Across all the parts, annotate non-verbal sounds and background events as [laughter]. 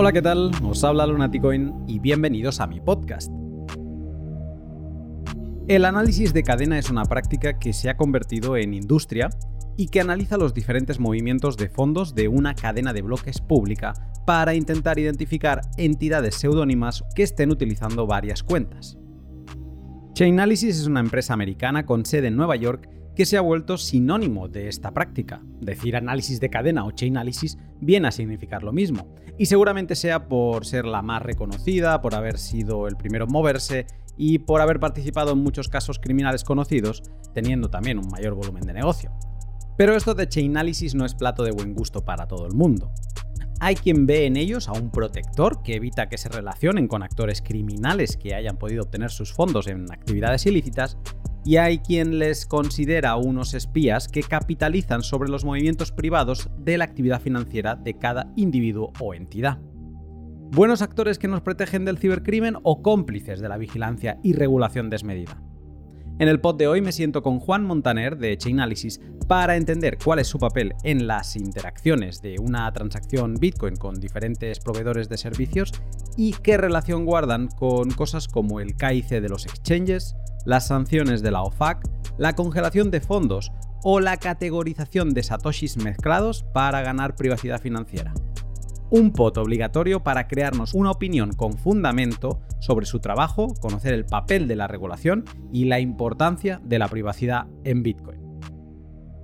Hola, ¿qué tal? Os habla Lunaticoin y bienvenidos a mi podcast. El análisis de cadena es una práctica que se ha convertido en industria y que analiza los diferentes movimientos de fondos de una cadena de bloques pública para intentar identificar entidades seudónimas que estén utilizando varias cuentas. Chainalysis es una empresa americana con sede en Nueva York que se ha vuelto sinónimo de esta práctica. Decir análisis de cadena o chainalysis viene a significar lo mismo, y seguramente sea por ser la más reconocida, por haber sido el primero en moverse y por haber participado en muchos casos criminales conocidos, teniendo también un mayor volumen de negocio. Pero esto de Chainalysis no es plato de buen gusto para todo el mundo. Hay quien ve en ellos a un protector que evita que se relacionen con actores criminales que hayan podido obtener sus fondos en actividades ilícitas, y hay quien les considera unos espías que capitalizan sobre los movimientos privados de la actividad financiera de cada individuo o entidad. ¿Buenos actores que nos protegen del cibercrimen o cómplices de la vigilancia y regulación desmedida? En el pod de hoy me siento con Juan Montaner de Chainalysis para entender cuál es su papel en las interacciones de una transacción Bitcoin con diferentes proveedores de servicios y qué relación guardan con cosas como el KIC de los exchanges, las sanciones de la OFAC, la congelación de fondos o la categorización de satoshis mezclados para ganar privacidad financiera un pot obligatorio para crearnos una opinión con fundamento sobre su trabajo, conocer el papel de la regulación y la importancia de la privacidad en Bitcoin.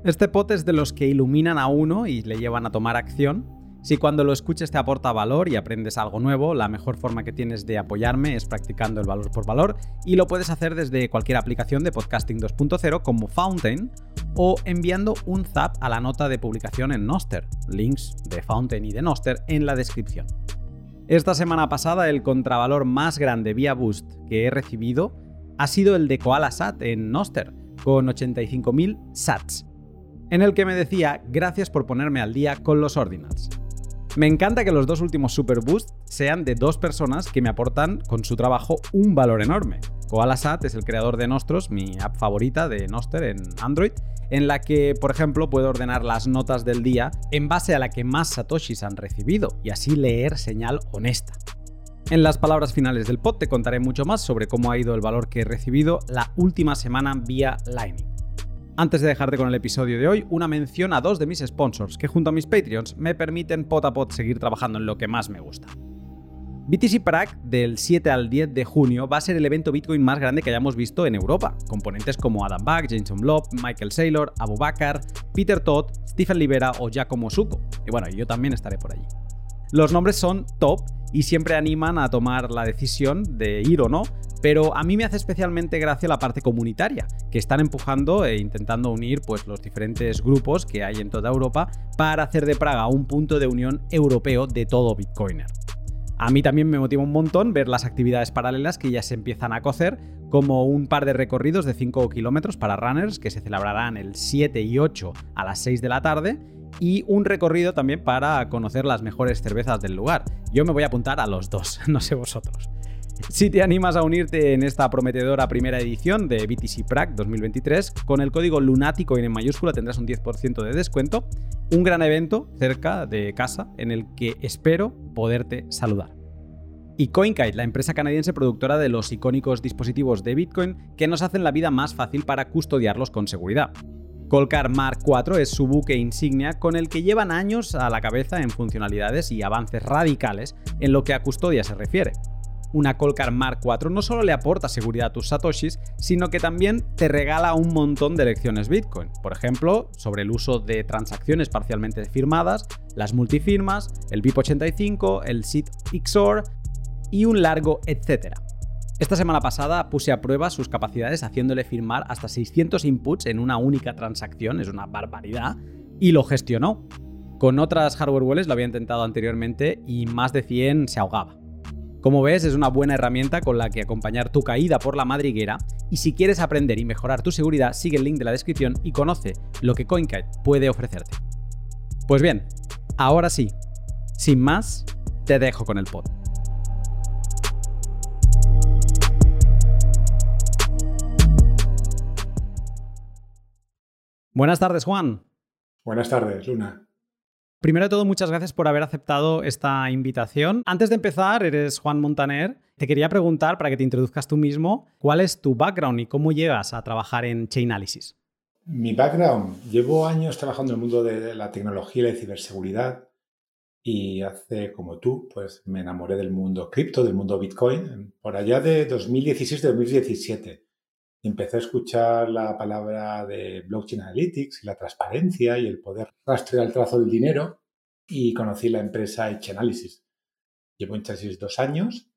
Este pot es de los que iluminan a uno y le llevan a tomar acción si cuando lo escuches te aporta valor y aprendes algo nuevo, la mejor forma que tienes de apoyarme es practicando el valor por valor y lo puedes hacer desde cualquier aplicación de podcasting 2.0 como Fountain o enviando un zap a la nota de publicación en Noster. Links de Fountain y de Noster en la descripción. Esta semana pasada el contravalor más grande vía Boost que he recibido ha sido el de Koala Sat en Noster, con 85.000 sats, en el que me decía gracias por ponerme al día con los ordinals. Me encanta que los dos últimos Super Boost sean de dos personas que me aportan con su trabajo un valor enorme. KoalaSat es el creador de Nostros, mi app favorita de Noster en Android, en la que, por ejemplo, puedo ordenar las notas del día en base a la que más satoshis han recibido y así leer señal honesta. En las palabras finales del pod te contaré mucho más sobre cómo ha ido el valor que he recibido la última semana vía Lightning. Antes de dejarte con el episodio de hoy, una mención a dos de mis sponsors que junto a mis Patreons me permiten pot a pot seguir trabajando en lo que más me gusta. BTC Prague del 7 al 10 de junio va a ser el evento Bitcoin más grande que hayamos visto en Europa. Componentes como Adam Back, Jason Blob, Michael Saylor, Abu Bakar, Peter Todd, Stephen Libera o Giacomo Suco. Y bueno, yo también estaré por allí. Los nombres son top y siempre animan a tomar la decisión de ir o no, pero a mí me hace especialmente gracia la parte comunitaria, que están empujando e intentando unir pues, los diferentes grupos que hay en toda Europa para hacer de Praga un punto de unión europeo de todo Bitcoiner. A mí también me motiva un montón ver las actividades paralelas que ya se empiezan a cocer, como un par de recorridos de 5 kilómetros para runners que se celebrarán el 7 y 8 a las 6 de la tarde, y un recorrido también para conocer las mejores cervezas del lugar. Yo me voy a apuntar a los dos, [laughs] no sé vosotros. Si te animas a unirte en esta prometedora primera edición de BTC Prague 2023, con el código lunático en mayúscula tendrás un 10% de descuento. Un gran evento cerca de casa en el que espero poderte saludar. Y CoinKite, la empresa canadiense productora de los icónicos dispositivos de Bitcoin que nos hacen la vida más fácil para custodiarlos con seguridad. Colcar Mark IV es su buque insignia con el que llevan años a la cabeza en funcionalidades y avances radicales en lo que a custodia se refiere una Colcar Mark IV no solo le aporta seguridad a tus satoshis, sino que también te regala un montón de lecciones Bitcoin. Por ejemplo, sobre el uso de transacciones parcialmente firmadas, las multifirmas, el BIP85, el SIT XOR y un largo etcétera. Esta semana pasada puse a prueba sus capacidades haciéndole firmar hasta 600 inputs en una única transacción, es una barbaridad, y lo gestionó. Con otras hardware wallets lo había intentado anteriormente y más de 100 se ahogaba. Como ves, es una buena herramienta con la que acompañar tu caída por la madriguera y si quieres aprender y mejorar tu seguridad, sigue el link de la descripción y conoce lo que CoinKite puede ofrecerte. Pues bien, ahora sí, sin más, te dejo con el pod. Buenas tardes, Juan. Buenas tardes, Luna. Primero de todo, muchas gracias por haber aceptado esta invitación. Antes de empezar, eres Juan Montaner. Te quería preguntar, para que te introduzcas tú mismo, ¿cuál es tu background y cómo llegas a trabajar en Chainalysis? Mi background, llevo años trabajando en el mundo de la tecnología y la ciberseguridad y hace como tú, pues me enamoré del mundo cripto, del mundo Bitcoin, por allá de 2016-2017 empecé a escuchar la palabra de blockchain analytics y la transparencia y el poder rastrear el trazo del dinero y conocí la empresa Edge Analysis. Llevo en Chasis dos años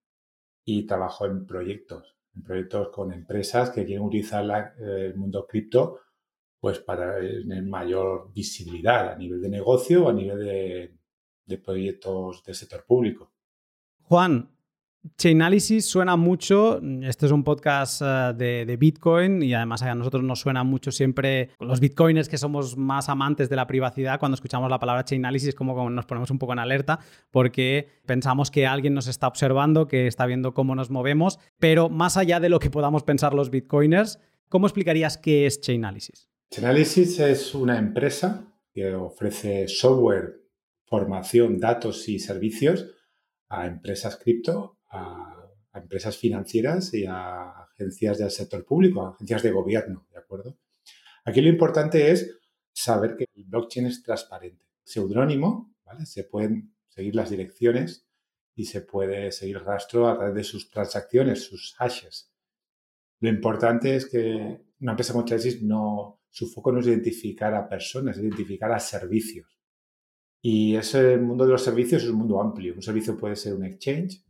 y trabajo en proyectos, en proyectos con empresas que quieren utilizar el mundo cripto pues para tener mayor visibilidad a nivel de negocio o a nivel de, de proyectos del sector público. Juan, Chainalysis suena mucho, este es un podcast eh, de, Bitcoin y además a nosotros nos suena mucho siempre los bitcoiners que somos más amantes de la privacidad, cuando escuchamos la palabra Chainalysis como, como nos ponemos un poco en alerta porque pensamos que alguien nos está observando, que está viendo cómo nos movemos, pero más allá de lo que podamos pensar los bitcoiners, ¿cómo explicarías qué es Chainalysis? Chainalysis es una empresa que ofrece software, formación, datos y servicios a empresas cripto a, empresas financieras y a agencias del sector público, a agencias de gobierno, ¿de acuerdo? Aquí lo importante es saber que el blockchain es transparente. Seudónimo, ¿vale? Se pueden seguir las direcciones y se puede seguir rastro a través de sus transacciones, sus hashes. Lo importante es que una empresa como Chasis no, su foco no es identificar a personas, es identificar a servicios. Y ese mundo de los servicios es un mundo amplio. Un servicio puede ser un exchange,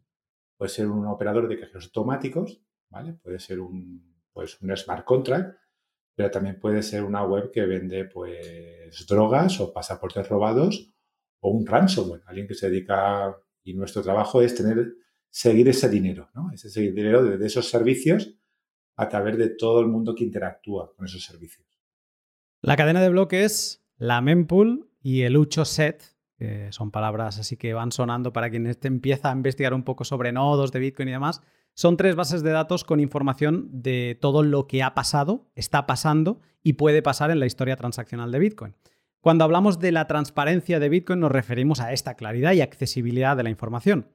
puede ser un operador de cajeros automáticos, ¿vale? Puede ser un, pues, un smart contract, pero también puede ser una web que vende pues drogas o pasaportes robados o un ransomware, alguien que se dedica y nuestro trabajo es tener seguir ese dinero, ¿no? Ese seguir dinero de, esos servicios a través de todo el mundo que interactúa con esos servicios. La cadena de bloques, la mempool y el Ucho set son palabras así que van sonando para quien este empieza a investigar un poco sobre nodos de Bitcoin y demás. Son tres bases de datos con información de todo lo que ha pasado, está pasando y puede pasar en la historia transaccional de Bitcoin. Cuando hablamos de la transparencia de Bitcoin nos referimos a esta claridad y accesibilidad de la información.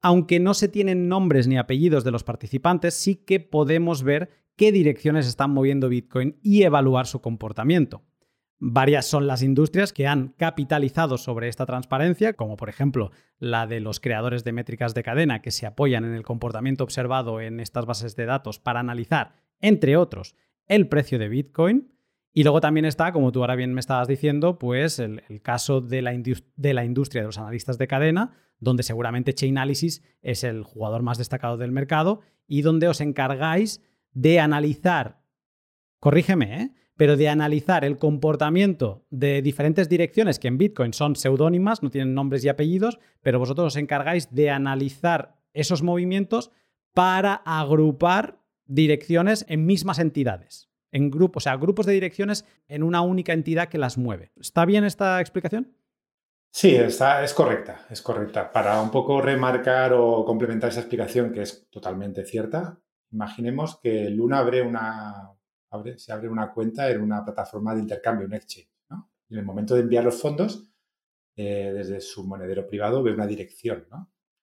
Aunque no se tienen nombres ni apellidos de los participantes, sí que podemos ver qué direcciones están moviendo Bitcoin y evaluar su comportamiento. Varias son las industrias que han capitalizado sobre esta transparencia, como por ejemplo la de los creadores de métricas de cadena que se apoyan en el comportamiento observado en estas bases de datos para analizar, entre otros, el precio de Bitcoin. Y luego también está, como tú ahora bien me estabas diciendo, pues el, caso de la, industria de los analistas de cadena, donde seguramente Chainalysis es el jugador más destacado del mercado y donde os encargáis de analizar, corrígeme, ¿eh? Pero de analizar el comportamiento de diferentes direcciones que en Bitcoin son seudónimas, no tienen nombres y apellidos, pero vosotros os encargáis de analizar esos movimientos para agrupar direcciones en mismas entidades, en grupos, o sea, grupos de direcciones en una única entidad que las mueve. ¿Está bien esta explicación? Sí, está, es correcta, es correcta. Para un poco remarcar o complementar esa explicación que es totalmente cierta, imaginemos que Luna abre una, se abre una cuenta en una plataforma de intercambio, un exchange. en el momento de enviar los fondos, eh, desde su monedero privado ve una dirección.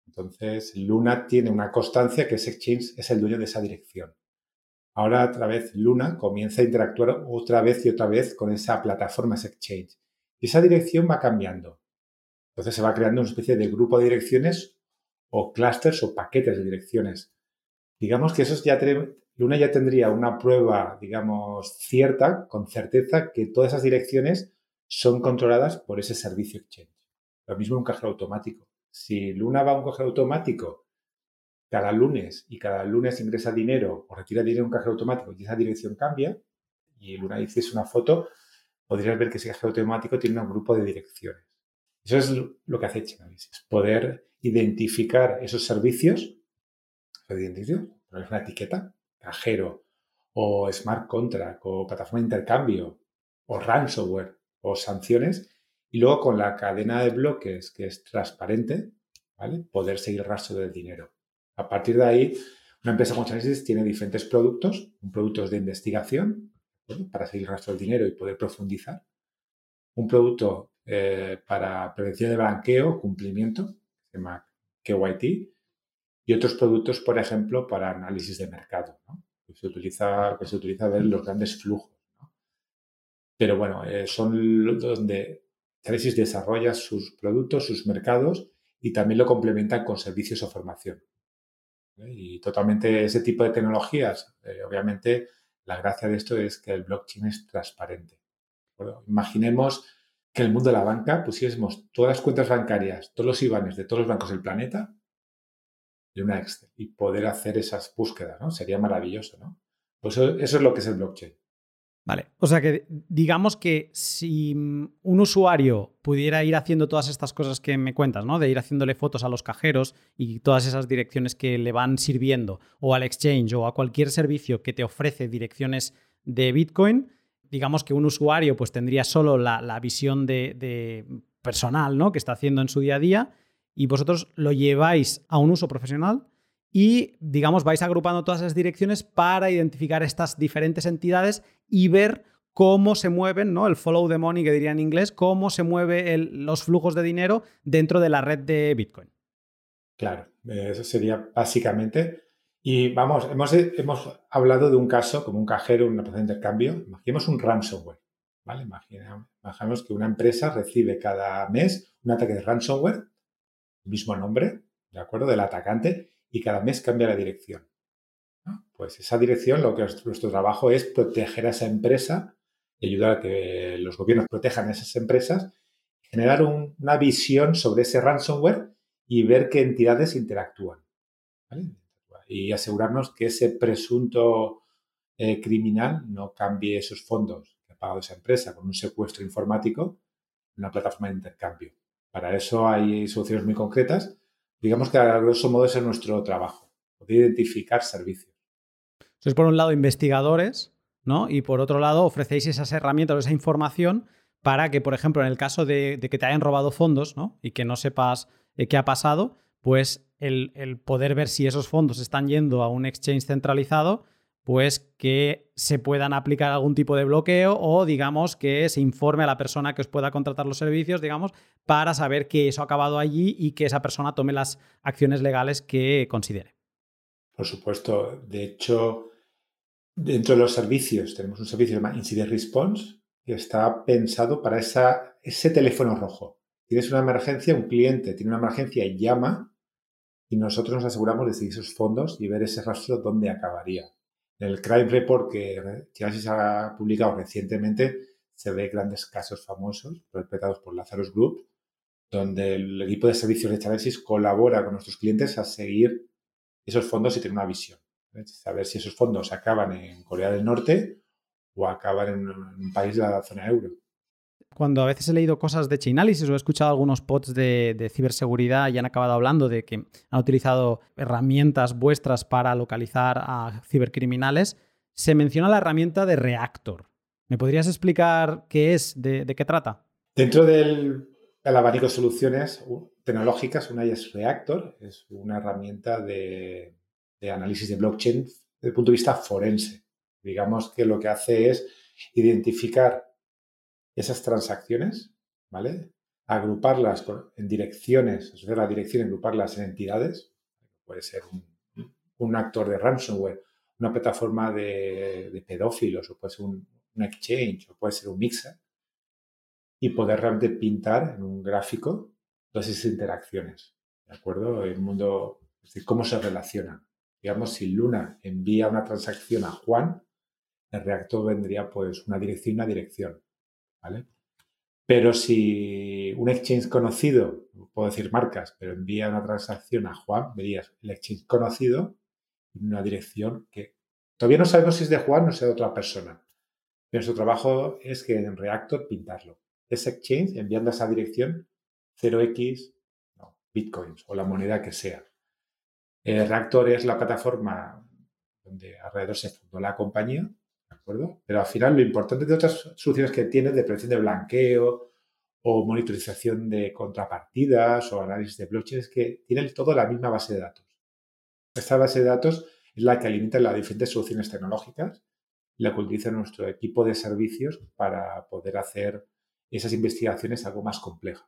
Entonces, Luna tiene una constancia que ese exchange es el dueño de esa dirección. Ahora, otra vez, Luna comienza a interactuar otra vez y otra vez con esa plataforma, ese exchange. Y esa dirección va cambiando. Entonces, se va creando una especie de grupo de direcciones o clusters o paquetes de direcciones. Digamos que esos ya Luna ya tendría una prueba, digamos, cierta, con certeza, que todas esas direcciones son controladas por ese servicio exchange. Lo mismo un cajero automático. Si Luna va a un cajero automático cada lunes y cada lunes ingresa dinero o retira dinero en un cajero automático y esa dirección cambia, y Luna dice una foto, podrías ver que ese cajero automático tiene un grupo de direcciones. Eso es lo que hace Chainalysis, poder identificar esos servicios, poner una etiqueta cajero o smart contract o plataforma de intercambio o ransomware o sanciones y luego con la cadena de bloques que es transparente, ¿vale? Poder seguir el rastro del dinero. A partir de ahí, una empresa como Chainalysis tiene diferentes productos, un producto de investigación para seguir el rastro del dinero y poder profundizar, un producto eh, para prevención de blanqueo, cumplimiento, se llama KYT, y otros productos, por ejemplo, para análisis de mercado, que, se utiliza, que se utiliza ver los grandes flujos. Pero bueno, eh, son donde Traces desarrolla sus productos, sus mercados y también lo complementa con servicios o formación. Y totalmente ese tipo de tecnologías, eh, obviamente, la gracia de esto es que el blockchain es transparente. Imaginemos que en el mundo de la banca pusiésemos todas las cuentas bancarias, todos los IBANES de todos los bancos del planeta en una Excel y poder hacer esas búsquedas, ¿no? Sería maravilloso, ¿no? Pues eso, eso es lo que es el blockchain. Vale, o sea que digamos que si un usuario pudiera ir haciendo todas estas cosas que me cuentas, ¿no? De ir haciéndole fotos a los cajeros y todas esas direcciones que le van sirviendo, o al exchange o a cualquier servicio que te ofrece direcciones de Bitcoin, digamos que un usuario pues tendría solo la, visión de, de, personal, ¿no? Que está haciendo en su día a día, y vosotros lo lleváis a un uso profesional y, digamos, vais agrupando todas esas direcciones para identificar estas diferentes entidades y ver cómo se mueven, ¿no? El follow the money que diría en inglés, cómo se mueven los flujos de dinero dentro de la red de Bitcoin. Claro, eso sería básicamente. Y vamos, hemos, hemos hablado de un caso como un cajero, una plaza de intercambio. Imaginemos un ransomware, ¿vale? Imaginemos, que una empresa recibe cada mes un ataque de ransomware, mismo nombre, ¿de acuerdo? Del atacante, y cada mes cambia la dirección. Pues esa dirección, lo que es nuestro trabajo es proteger a esa empresa y ayudar a que los gobiernos protejan a esas empresas, generar una visión sobre ese ransomware y ver qué entidades interactúan. Y asegurarnos que ese presunto eh, criminal no cambie esos fondos que ha pagado esa empresa con un secuestro informático en una plataforma de intercambio. Para eso hay soluciones muy concretas digamos que a grosso modo ese es nuestro trabajo, poder identificar servicios. Entonces, por un lado, investigadores, ¿no? Y por otro lado, ofrecéis esas herramientas o esa información para que, por ejemplo, en el caso de, que te hayan robado fondos, ¿no? Y que no sepas eh, qué ha pasado, pues el, el, poder ver si esos fondos están yendo a un exchange centralizado, pues que se puedan aplicar algún tipo de bloqueo o digamos que se informe a la persona que os pueda contratar los servicios, digamos, para saber que eso ha acabado allí y que esa persona tome las acciones legales que considere. Por supuesto, de hecho, dentro de los servicios tenemos un servicio llamado Incident Response que está pensado para ese teléfono rojo. Tienes una emergencia, un cliente tiene una emergencia y llama y nosotros nos aseguramos de seguir esos fondos y ver ese rastro dónde acabaría. En el Crime Report que se ha publicado recientemente se ve grandes casos famosos perpetrados por Lazarus Group, donde el equipo de servicios de Chavesis colabora con nuestros clientes a seguir esos fondos y tener una visión. Saber si esos fondos acaban en Corea del Norte o acaban en un país de la zona euro cuando a veces he leído cosas de Chainalysis o he escuchado algunos pods de, ciberseguridad y han acabado hablando de que han utilizado herramientas vuestras para localizar a cibercriminales, se menciona la herramienta de Reactor. ¿Me podrías explicar qué es, de, qué trata? Dentro del, abanico de soluciones tecnológicas, una es Reactor, es una herramienta de análisis de blockchain desde el punto de vista forense. Digamos que lo que hace es identificar esas transacciones, ¿vale? Agruparlas en direcciones, asociar la dirección agruparlas en entidades. Puede ser un, actor de ransomware, una plataforma de, pedófilos, o puede ser un, exchange, o puede ser un mixer. Y poder realmente pintar en un gráfico todas esas interacciones, ¿de acuerdo? El mundo, es decir, cómo se relacionan. Digamos, si Luna envía una transacción a Juan, el reactor vendría pues una dirección y una dirección. ¿Vale? Pero si un exchange conocido, puedo decir marcas, pero envía una transacción a Juan, verías el exchange conocido en una dirección que todavía no sabemos si es de Juan o si es de otra persona. Su trabajo es que en Reactor pintarlo. Ese exchange enviando a esa dirección 0x bitcoins o la moneda que sea. El Reactor es la plataforma donde alrededor se fundó la compañía Pero al final lo importante de otras soluciones que tiene de prevención de blanqueo o monitorización de contrapartidas o análisis de blockchain es que tienen todo la misma base de datos. Esta base de datos es la que alimenta las diferentes soluciones tecnológicas, la que utiliza nuestro equipo de servicios para poder hacer esas investigaciones algo más complejas.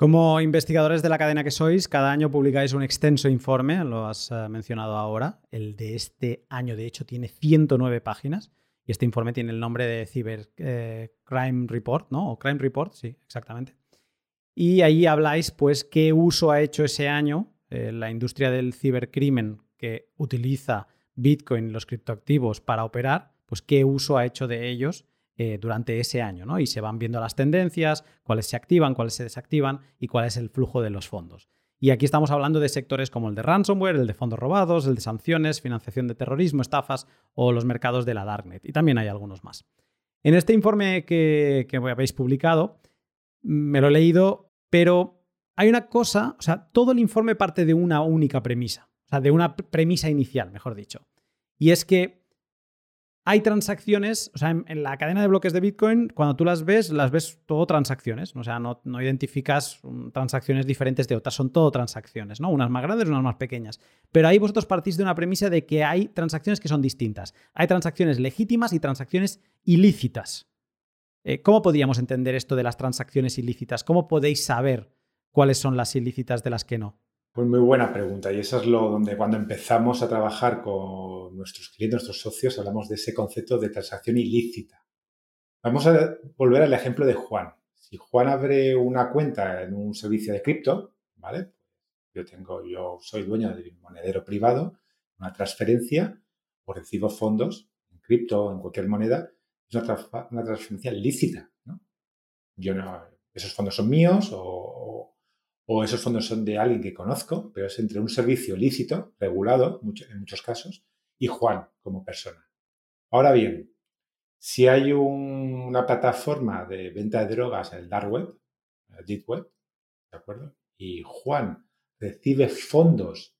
Como investigadores de la cadena que sois, cada año publicáis un extenso informe, lo has eh, mencionado ahora. El de este año, de hecho, tiene 109 páginas y este informe tiene el nombre de Cyber eh, Crime Report, ¿no? O Crime Report, sí, exactamente. Y ahí habláis, pues, qué uso ha hecho ese año eh, la industria del cibercrimen que utiliza Bitcoin los criptoactivos para operar, pues qué uso ha hecho de ellos eh, durante ese año, ¿no? Y se van viendo las tendencias, cuáles se activan, cuáles se desactivan y cuál es el flujo de los fondos. Y aquí estamos hablando de sectores como el de ransomware, el de fondos robados, el de sanciones, financiación de terrorismo, estafas o los mercados de la Darknet. Y también hay algunos más. En este informe que, que habéis publicado, me lo he leído, pero hay una cosa, o sea, todo el informe parte de una única premisa, o sea, de una premisa inicial, mejor dicho. Y es que hay transacciones, o sea, en, la cadena de bloques de Bitcoin, cuando tú las ves, las ves todo transacciones. O sea, no, identificas transacciones diferentes de otras, son todo transacciones, ¿no? Unas más grandes, unas más pequeñas. Pero ahí vosotros partís de una premisa de que hay transacciones que son distintas. Hay transacciones legítimas y transacciones ilícitas. Eh, ¿Cómo podríamos entender esto de las transacciones ilícitas? ¿Cómo podéis saber cuáles son las ilícitas de las que no? Pues muy buena pregunta y eso es lo donde cuando empezamos a trabajar con nuestros clientes, nuestros socios, hablamos de ese concepto de transacción ilícita. Vamos a volver al ejemplo de Juan. Si Juan abre una cuenta en un servicio de cripto, ¿vale? Yo tengo, yo soy dueño de un monedero privado, una transferencia o recibo fondos en cripto o en cualquier moneda, es una, transferencia lícita, ¿no? Yo no, esos fondos son míos o o esos fondos son de alguien que conozco, pero es entre un servicio lícito, regulado en muchos casos, y Juan como persona. Ahora bien, si hay una plataforma de venta de drogas en el dark web, el deep web, ¿de acuerdo? Y Juan recibe fondos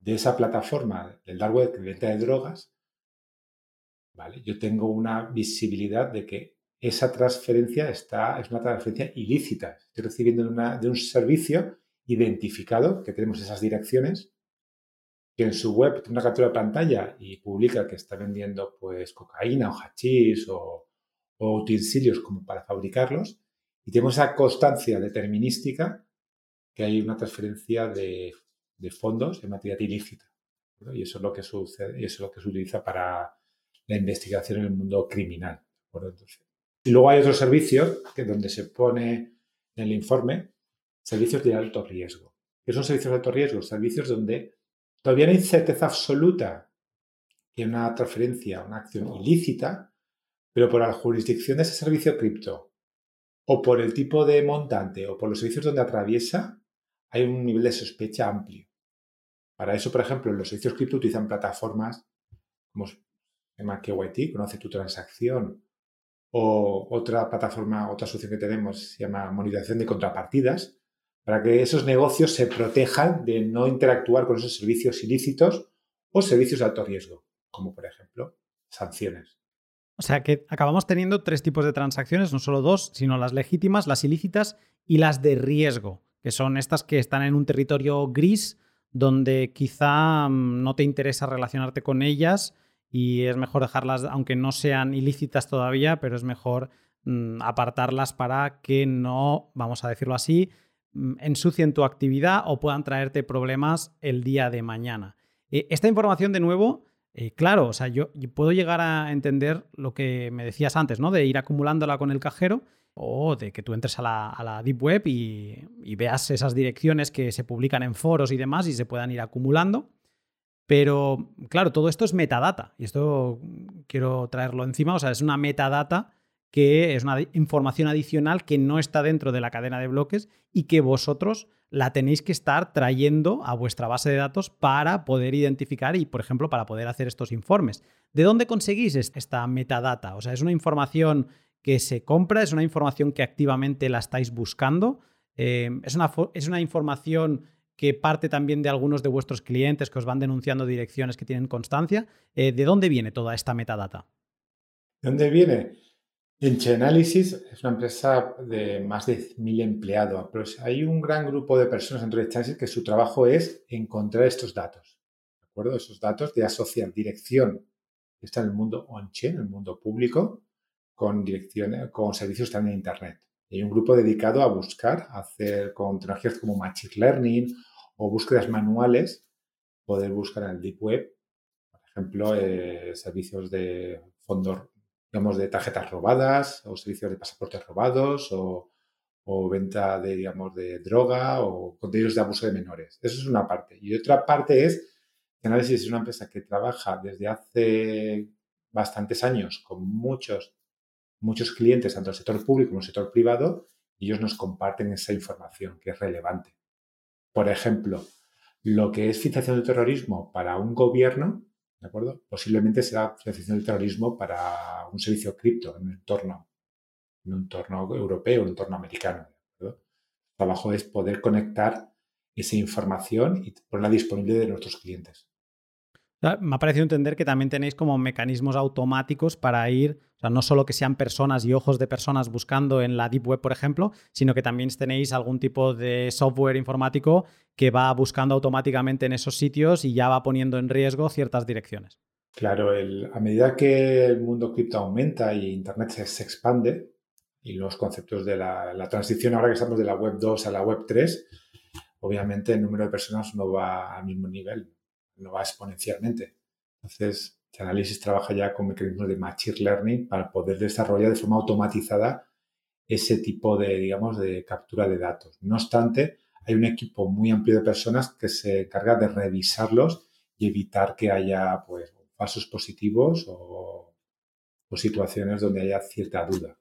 de esa plataforma del dark web de venta de drogas, ¿vale? Yo tengo una visibilidad de que esa transferencia está, es una transferencia ilícita. Estoy recibiendo de un servicio identificado, que tenemos esas direcciones, que en su web tiene una captura de pantalla y publica que está vendiendo pues cocaína o hachís o, utensilios como para fabricarlos. Y tenemos esa constancia determinística que hay una transferencia de, fondos en materia ilícita. Y eso es lo que sucede, eso es lo que se utiliza para la investigación en el mundo criminal. Entonces, y luego hay otros servicios que donde se pone en el informe servicios de alto riesgo. ¿Qué son servicios de alto riesgo? Servicios donde todavía no hay certeza absoluta que una transferencia, una acción ilícita, pero por la jurisdicción de ese servicio cripto o por el tipo de montante o por los servicios donde atraviesa, hay un nivel de sospecha amplio. Para eso, por ejemplo, los servicios cripto utilizan plataformas como se llama KYT, conoce tu transacción, o otra plataforma, otra solución que tenemos se llama monitorización de contrapartidas, para que esos negocios se protejan de no interactuar con esos servicios ilícitos o servicios de alto riesgo, como por ejemplo sanciones. O sea que acabamos teniendo tres tipos de transacciones, no solo dos, sino las legítimas, las ilícitas y las de riesgo, que son estas que están en un territorio gris donde quizá mm, no te interesa relacionarte con ellas y es mejor dejarlas, aunque no sean ilícitas todavía, pero es mejor mm, apartarlas para que no, vamos a decirlo así, mm, ensucien tu actividad o puedan traerte problemas el día de mañana. Eh, esta información, de nuevo, eh, claro, o sea, yo, puedo llegar a entender lo que me decías antes, ¿no? De ir acumulándola con el cajero o de que tú entres a la, Deep Web y, y, veas esas direcciones que se publican en foros y demás y se puedan ir acumulando. Pero, claro, todo esto es metadata. Y esto quiero traerlo encima. O sea, es una metadata que es una información adicional que no está dentro de la cadena de bloques y que vosotros la tenéis que estar trayendo a vuestra base de datos para poder identificar y, por ejemplo, para poder hacer estos informes. ¿De dónde conseguís esta metadata? O sea, ¿es una información que se compra? ¿Es una información que activamente la estáis buscando? Eh, ¿es, una, ¿Es una información que parte también de algunos de vuestros clientes que os van denunciando direcciones que tienen constancia. Eh, ¿De dónde viene toda esta metadata? ¿De dónde viene? Enche Analysis es una empresa de más de mil empleados, pero hay un gran grupo de personas dentro de Chansys que su trabajo es encontrar estos datos. ¿De acuerdo? Esos datos de asociar dirección que está en el mundo on-chain, en el mundo público, con direcciones, con servicios también en Internet. Hay un grupo dedicado a buscar, hacer con tecnologías como Machine Learning o búsquedas manuales, poder buscar en el Deep Web, por ejemplo, eh, servicios de fondos, digamos, de tarjetas robadas o servicios de pasaportes robados o, o venta de, digamos, de droga o contenidos de abuso de menores. Eso es una parte. Y otra parte es que Análisis es una empresa que trabaja desde hace bastantes años con muchos, muchos clientes, tanto el sector público como el sector privado, y ellos nos comparten esa información que es relevante. Por ejemplo, lo que es financiación del terrorismo para un gobierno, ¿de acuerdo? Posiblemente será financiación del terrorismo para un servicio cripto en un entorno, en un entorno europeo, en un entorno americano. El trabajo es poder conectar esa información y ponerla disponible de nuestros clientes. Me ha parecido entender que también tenéis como mecanismos automáticos para ir, o sea, no solo que sean personas y ojos de personas buscando en la Deep Web, por ejemplo, sino que también tenéis algún tipo de software informático que va buscando automáticamente en esos sitios y ya va poniendo en riesgo ciertas direcciones. Claro, a medida que el mundo cripto aumenta y Internet se, expande y los conceptos de la, la transición ahora que estamos de la Web 2 a la Web 3, obviamente el número de personas no va al mismo nivel no va exponencialmente. Entonces, análisis trabaja ya con mecanismos de machine learning para poder desarrollar de forma automatizada ese tipo de, digamos, de captura de datos. No obstante, hay un equipo muy amplio de personas que se encarga de revisarlos y evitar que haya pues, falsos positivos o, o situaciones donde haya cierta duda.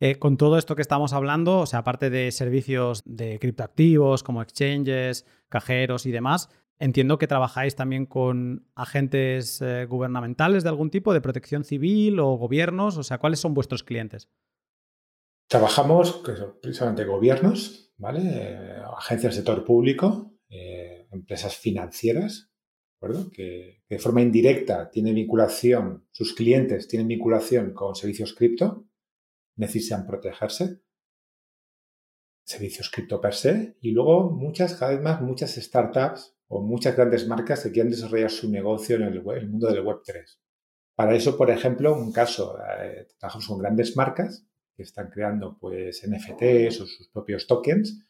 Eh, con todo esto que estamos hablando, o sea, aparte de servicios de criptoactivos como exchanges, cajeros y demás, Entiendo que trabajáis también con agentes eh, gubernamentales de algún tipo, de protección civil o gobiernos. O sea, ¿cuáles son vuestros clientes? Trabajamos precisamente gobiernos, ¿vale? Eh, agencias del sector público, eh, empresas financieras, ¿de Que, que, de forma indirecta tienen vinculación, sus clientes tienen vinculación con servicios cripto, necesitan protegerse servicios cripto per se y luego muchas, cada vez más, muchas startups o muchas grandes marcas que quieren desarrollar su negocio en el, mundo del Web3. Para eso, por ejemplo, un caso, eh, trabajamos con grandes marcas que están creando pues NFTs o sus propios tokens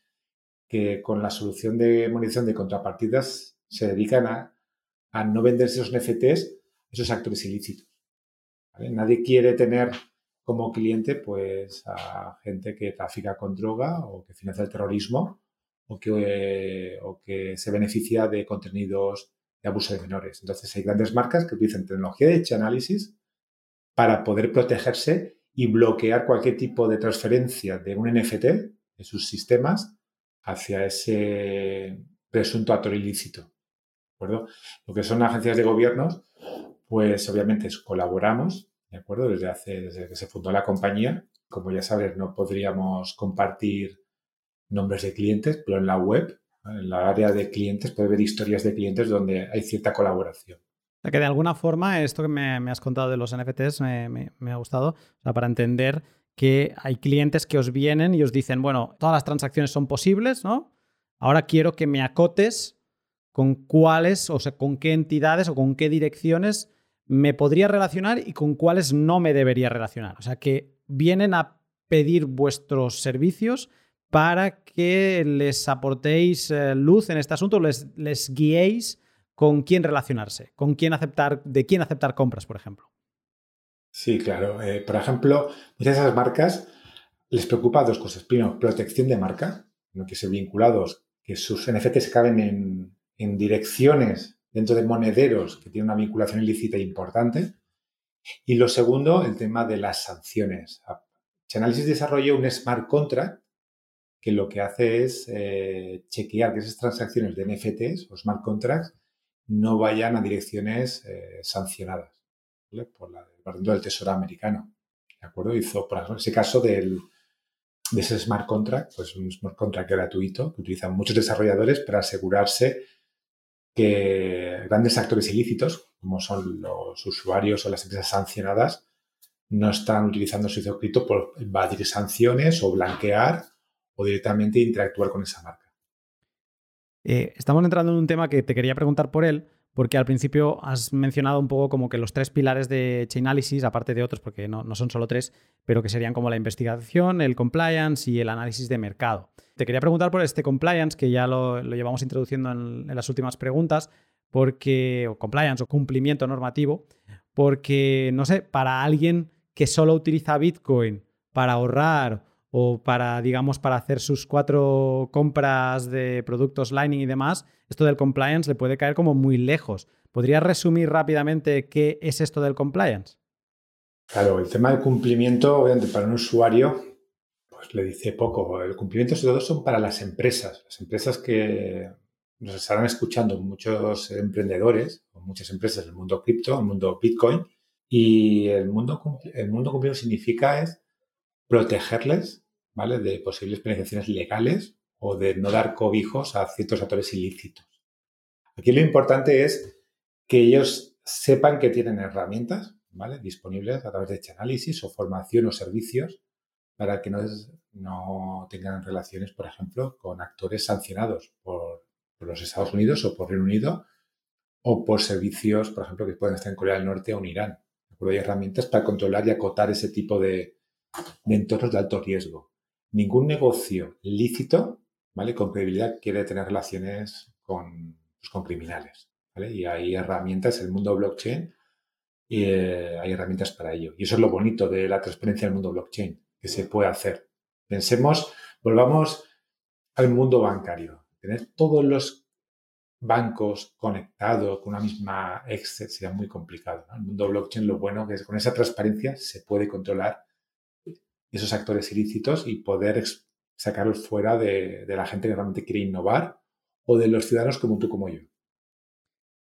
que con la solución de monetización de contrapartidas se dedican a, no vender esos NFTs esos actores ilícitos. Nadie quiere tener como cliente pues a gente que trafica con droga o que financia el terrorismo o que, o que se beneficia de contenidos de abuso de menores. Entonces hay grandes marcas que utilizan tecnología de análisis para poder protegerse y bloquear cualquier tipo de transferencia de un NFT en sus sistemas hacia ese presunto actor ilícito. ¿De acuerdo? Lo que son agencias de gobiernos, pues obviamente colaboramos, ¿de acuerdo? Desde hace, desde que se fundó la compañía. Como ya sabes, no podríamos compartir nombres de clientes, pero en la web, en la área de clientes, puede ver historias de clientes donde hay cierta colaboración. O sea, que de alguna forma, esto que me, has contado de los NFTs me, ha gustado, o sea, para entender que hay clientes que os vienen y os dicen, bueno, todas las transacciones son posibles, ¿no? Ahora quiero que me acotes con cuáles, o sea, con qué entidades o con qué direcciones me podría relacionar y con cuáles no me debería relacionar. O sea, que vienen a pedir vuestros servicios para que les aportéis eh, luz en este asunto, les, les guiéis con quién relacionarse, con quién aceptar, de quién aceptar compras, por ejemplo. Sí, claro. Eh, por ejemplo, muchas de esas marcas les preocupa dos cosas. Primero, protección de marca, que se vinculados, que sus NFTs caben en, en direcciones dentro de monederos que tienen una vinculación ilícita importante. Y lo segundo, el tema de las sanciones. Chainalysis desarrolló un smart contract que lo que hace es eh, chequear que esas transacciones de NFTs o smart contracts no vayan a direcciones eh, sancionadas por la Departamento del Tesoro americano. ¿De acuerdo? Hizo, por ejemplo, ese caso del, de ese smart contract, pues un smart contract gratuito que utilizan muchos desarrolladores para asegurarse que grandes actores ilícitos, como son los usuarios o las empresas sancionadas, no están utilizando su cripto por evadir sanciones o blanquear o directamente interactuar con esa marca. Eh, estamos entrando en un tema que te quería preguntar por él, porque al principio has mencionado un poco como que los tres pilares de Chainalysis, aparte de otros, porque no, son solo tres, pero que serían como la investigación, el compliance y el análisis de mercado. Te quería preguntar por este compliance, que ya lo, llevamos introduciendo en, las últimas preguntas, porque, o compliance o cumplimiento normativo, porque, no sé, para alguien que solo utiliza Bitcoin para ahorrar o para, digamos, para hacer sus cuatro compras de productos Lightning y demás, esto del compliance le puede caer como muy lejos. ¿Podrías resumir rápidamente qué es esto del compliance? Claro, el tema del cumplimiento, obviamente, para un usuario, pues le dice poco. El cumplimiento, sobre todo, son para las empresas. Las empresas que nos estarán escuchando muchos emprendedores muchas empresas del mundo cripto, el mundo Bitcoin. Y el mundo, el mundo cumplido significa es protegerles ¿vale? de posibles penalizaciones legales o de no dar cobijos a ciertos actores ilícitos. Aquí lo importante es que ellos sepan que tienen herramientas ¿vale? disponibles a través de análisis o formación o servicios para que no, no tengan relaciones, por ejemplo, con actores sancionados por, los Estados Unidos o por Reino Unido o por servicios, por ejemplo, que pueden estar en Corea del Norte o en Irán. Hay herramientas para controlar y acotar ese tipo de, de entornos de alto riesgo ningún negocio lícito, ¿vale? Con credibilidad quiere tener relaciones con, pues, con criminales. Y hay herramientas, en el mundo blockchain, y eh, hay herramientas para ello. Y eso es lo bonito de la transparencia del mundo blockchain, que se puede hacer. Pensemos, volvamos al mundo bancario. Tener todos los bancos conectados con una misma Excel sería muy complicado. El mundo blockchain lo bueno que con esa transparencia se puede controlar esos actores ilícitos y poder sacarlos fuera de, la gente que realmente quiere innovar o de los ciudadanos como tú, como yo.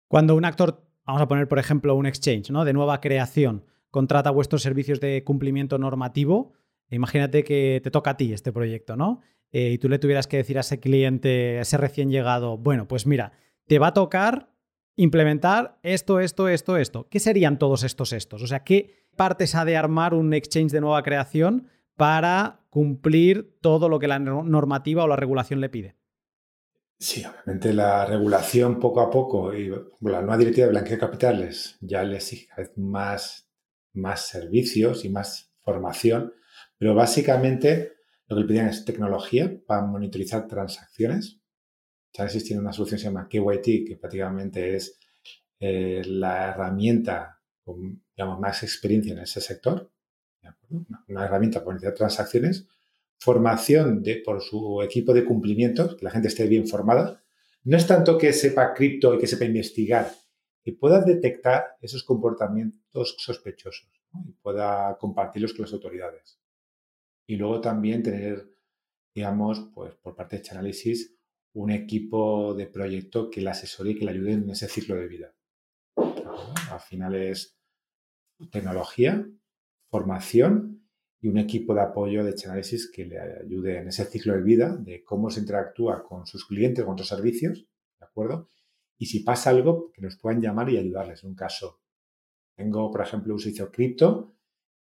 Cuando un actor, vamos a poner por ejemplo un exchange, ¿no? De nueva creación, contrata vuestros servicios de cumplimiento normativo, imagínate que te toca a ti este proyecto, ¿no? Eh, y tú le tuvieras que decir a ese cliente, a ese recién llegado, bueno, pues mira, te va a tocar implementar esto, esto, esto, esto. ¿Qué serían todos estos estos? O sea, ¿qué, partes ha de armar un exchange de nueva creación para cumplir todo lo que la normativa o la regulación le pide? Sí, obviamente la regulación poco a poco y la nueva directiva de blanqueo de capitales ya le exige más, más servicios y más formación, pero básicamente lo que le piden es tecnología para monitorizar transacciones. Ya existe una solución que se llama KYT, que prácticamente es eh, la herramienta con digamos, más experiencia en ese sector, una herramienta para iniciar transacciones, formación de, por su equipo de cumplimientos, que la gente esté bien formada. No es tanto que sepa cripto y que sepa investigar, que pueda detectar esos comportamientos sospechosos y pueda compartirlos con las autoridades. Y luego también tener, digamos, pues por parte de análisis un equipo de proyecto que le asesore y que le ayude en ese ciclo de vida. Al final es tecnología, formación y un equipo de apoyo de análisis que le ayude en ese ciclo de vida de cómo se interactúa con sus clientes, con otros servicios, ¿de acuerdo? Y si pasa algo, que nos puedan llamar y ayudarles. En un caso, tengo, por ejemplo, un sitio cripto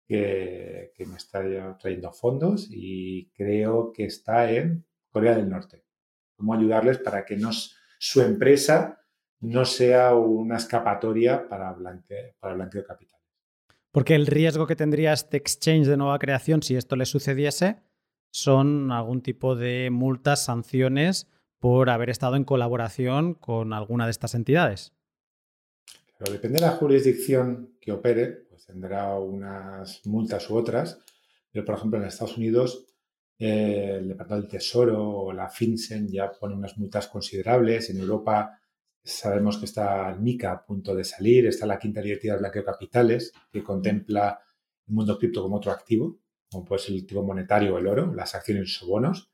que, me está trayendo fondos y creo que está en Corea del Norte. ¿Cómo ayudarles para que nos, su empresa no sea una escapatoria para blanqueo, para blanqueo de capital? Porque el riesgo que tendría este exchange de nueva creación si esto le sucediese son algún tipo de multas, sanciones por haber estado en colaboración con alguna de estas entidades. Pero depende de la jurisdicción que opere, pues tendrá unas multas u otras. Pero, por ejemplo, en Estados Unidos, el Departamento del Tesoro o la FinCEN ya pone unas multas considerables. En Europa Sabemos que está MICA a punto de salir, está la quinta directiva de blanqueo de capitales, que contempla el mundo cripto como otro activo, como puede ser el tipo monetario o el oro, las acciones o bonos.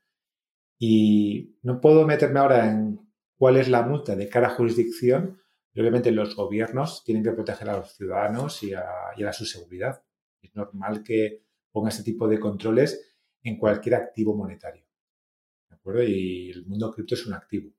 Y no puedo meterme ahora en cuál es la multa de cada jurisdicción, obviamente los gobiernos tienen que proteger a los ciudadanos y a, su seguridad. Es normal que ponga este tipo de controles en cualquier activo monetario. ¿De acuerdo? Y el mundo cripto es un activo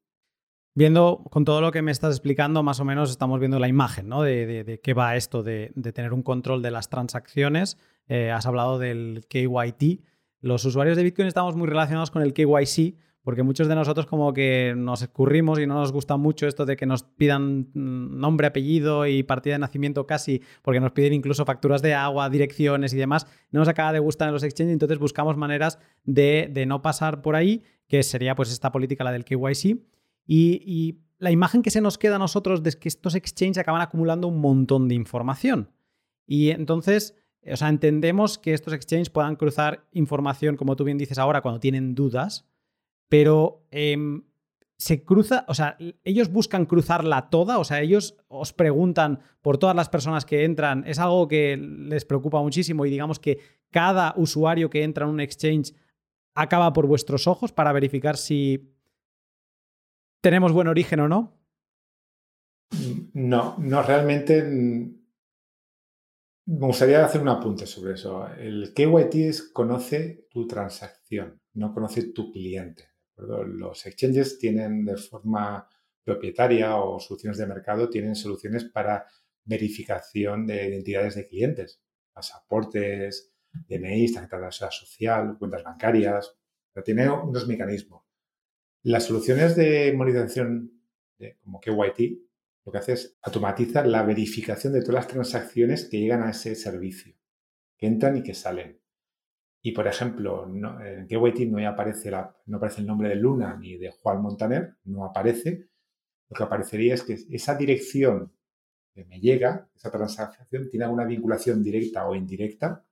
viendo con todo lo que me estás explicando, más o menos estamos viendo la imagen, ¿no? De, qué va esto de, tener un control de las transacciones. Eh, has hablado del KYT. Los usuarios de Bitcoin estamos muy relacionados con el KYC porque muchos de nosotros como que nos escurrimos y no nos gusta mucho esto de que nos pidan nombre, apellido y partida de nacimiento casi, porque nos piden incluso facturas de agua, direcciones y demás. No nos acaba de gustar en los exchanges, entonces buscamos maneras de, no pasar por ahí, que sería pues esta política, la del KYC. Y, y la imagen que se nos queda a nosotros es que estos exchanges acaban acumulando un montón de información. Y entonces o sea, entendemos que estos exchanges puedan cruzar información, como tú bien dices ahora, cuando tienen dudas, pero em, se cruza, o sea, ellos buscan cruzarla toda, o sea, ellos os preguntan por todas las personas que entran, es algo que les preocupa muchísimo y digamos que cada usuario que entra en un exchange acaba por vuestros ojos para verificar si tenemos buen origen o no. No, no, realmente me gustaría hacer un apunte sobre eso. El KYT conoce tu transacción, no conoce tu cliente. Los exchanges tienen de forma propietaria o soluciones de mercado, tienen soluciones para verificación de identidades de clientes, pasaportes, DNI, tarjeta de social, cuentas bancarias, pero tiene unos mecanismos. Las soluciones de monitorización como KYT lo que hace es automatizar la verificación de todas las transacciones que llegan a ese servicio, que entran y que salen. Y, por ejemplo, en KYT no aparece, no aparece el nombre de Luna ni de Juan Montaner, no aparece. Lo que aparecería es que esa dirección que me llega, esa transacción, tiene alguna vinculación directa o indirecta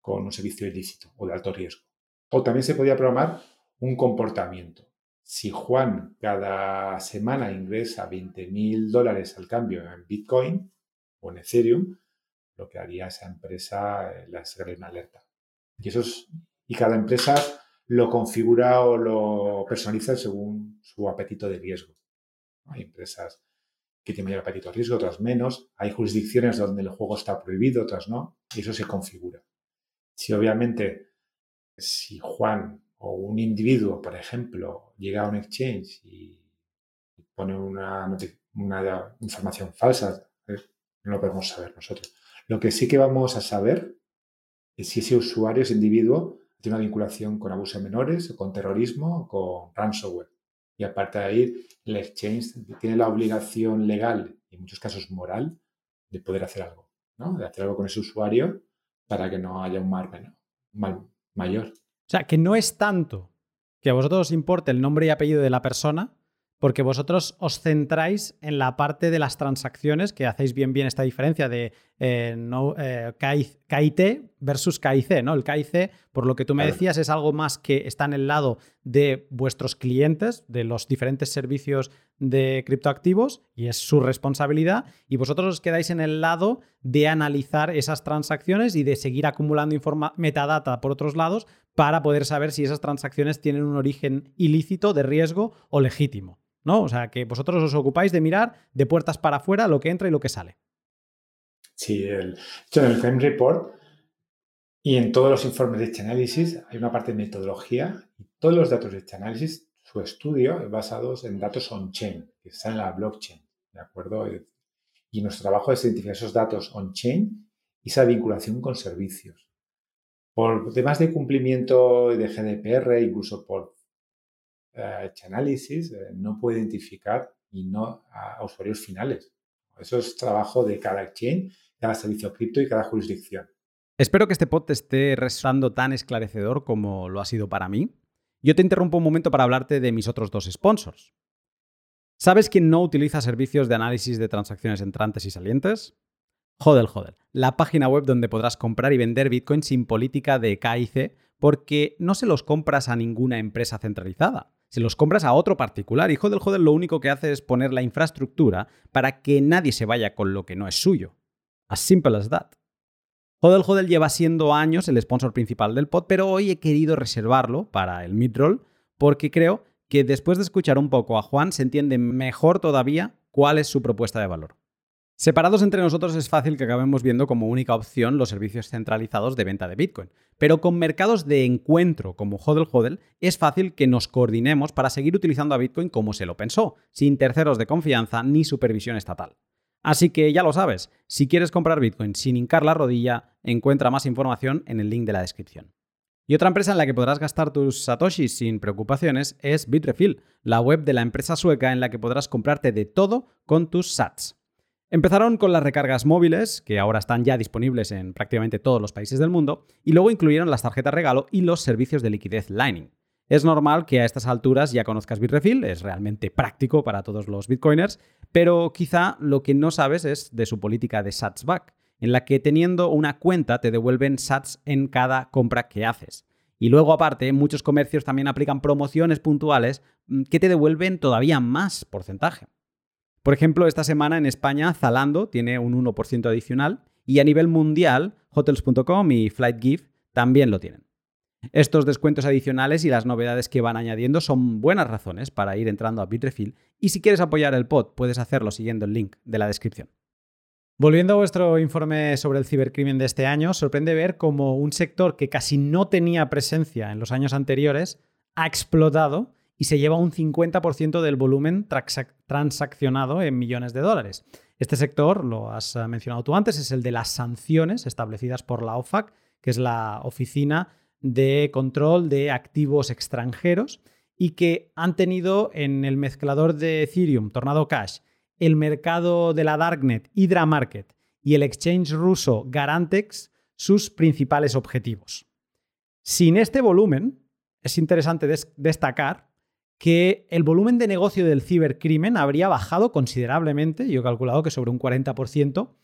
con un servicio ilícito o de alto riesgo. O también se podría programar un comportamiento si Juan cada semana ingresa 20 mil dólares al cambio en Bitcoin o en Ethereum, lo que haría esa empresa la sería una alerta. Y, eso y cada empresa lo configura o lo personaliza según su apetito de riesgo. Hay empresas que tienen mayor apetito de riesgo, otras menos. Hay jurisdicciones donde el juego está prohibido, otras no. Y eso se configura. Si obviamente, si Juan o un individuo, por ejemplo, llega a un exchange y pone una, información falsa, no lo podemos saber nosotros. Lo que sí que vamos a saber es si ese usuario, ese individuo, tiene una vinculación con abuso de menores, con terrorismo, con ransomware. Y aparte de ahí, el exchange tiene la obligación legal, y en muchos casos moral, de poder hacer algo, ¿no? de hacer algo con ese usuario para que no haya un mal, mal mayor. O sea, que no es tanto que a vosotros os importe el nombre y apellido de la persona, porque vosotros os centráis en la parte de las transacciones, que hacéis bien bien esta diferencia de eh, no, eh, KIT versus KIC, ¿no? El KIC, por lo que tú me decías, es algo más que está en el lado de vuestros clientes, de los diferentes servicios de criptoactivos, y es su responsabilidad, y vosotros os quedáis en el lado de analizar esas transacciones y de seguir acumulando metadata por otros lados para poder saber si esas transacciones tienen un origen ilícito, de riesgo o legítimo. ¿no? O sea, que vosotros os ocupáis de mirar de puertas para afuera lo que entra y lo que sale. Sí, el, en el Crime Report y en todos los informes de Chainalysis hay una parte de metodología y todos los datos de Chainalysis, su estudio es basado en datos on-chain, que están en la blockchain, ¿de acuerdo? Y nuestro trabajo es identificar esos datos on-chain y esa vinculación con servicios. Por temas de cumplimiento de GDPR, incluso por uh, Chainalysis, eh, no puede identificar y no a usuarios finales. Eso es trabajo de cada exchange, cada servicio cripto y cada jurisdicción. Espero que este pod te esté resultando tan esclarecedor como lo ha sido para mí. Yo te interrumpo un momento para hablarte de mis otros dos sponsors. ¿Sabes quién no utiliza servicios de análisis de transacciones entrantes y salientes? Hodel Hodel, la página web donde podrás comprar y vender Bitcoin sin política de KIC, porque no se los compras a ninguna empresa centralizada. Se los compras a otro particular y Hodel Hodel lo único que hace es poner la infraestructura para que nadie se vaya con lo que no es suyo. As simple as that. Hodel Hodel lleva siendo años el sponsor principal del pod, pero hoy he querido reservarlo para el midroll porque creo que después de escuchar un poco a Juan se entiende mejor todavía cuál es su propuesta de valor. Separados entre nosotros es fácil que acabemos viendo como única opción los servicios centralizados de venta de Bitcoin, pero con mercados de encuentro como Hodel Hodel es fácil que nos coordinemos para seguir utilizando a Bitcoin como se lo pensó, sin terceros de confianza ni supervisión estatal. Así que ya lo sabes, si quieres comprar Bitcoin sin hincar la rodilla, encuentra más información en el link de la descripción. Y otra empresa en la que podrás gastar tus satoshis sin preocupaciones es Bitrefill, la web de la empresa sueca en la que podrás comprarte de todo con tus sats. Empezaron con las recargas móviles, que ahora están ya disponibles en prácticamente todos los países del mundo, y luego incluyeron las tarjetas regalo y los servicios de liquidez Lightning. Es normal que a estas alturas ya conozcas Bitrefill, es realmente práctico para todos los bitcoiners, pero quizá lo que no sabes es de su política de satsback en la que teniendo una cuenta te devuelven sats en cada compra que haces. Y luego aparte, muchos comercios también aplican promociones puntuales mm, que te devuelven todavía más porcentaje. Por ejemplo, esta semana en España Zalando tiene un 1% adicional y a nivel mundial hotels.com y FlightGift también lo tienen. Estos descuentos adicionales y las novedades que van añadiendo son buenas razones para ir entrando a Bitrefill y si quieres apoyar el pod puedes hacerlo siguiendo el link de la descripción. Volviendo a vuestro informe sobre el cibercrimen de este año, sorprende ver cómo un sector que casi no tenía presencia en los años anteriores ha explotado y se lleva un 50% del volumen transaccionado en millones de dólares. Este sector, lo has eh, mencionado tú antes, es el de las sanciones establecidas por la OFAC, que es la Oficina de Control de Activos Extranjeros, y que han tenido en el mezclador de Ethereum, Tornado Cash, el mercado de la Darknet, Hydra Market y el exchange ruso Garantex sus principales objetivos. Sin este volumen, es interesante destacar que el volumen de negocio del cibercrimen habría bajado considerablemente, yo he calculado que sobre un 40%,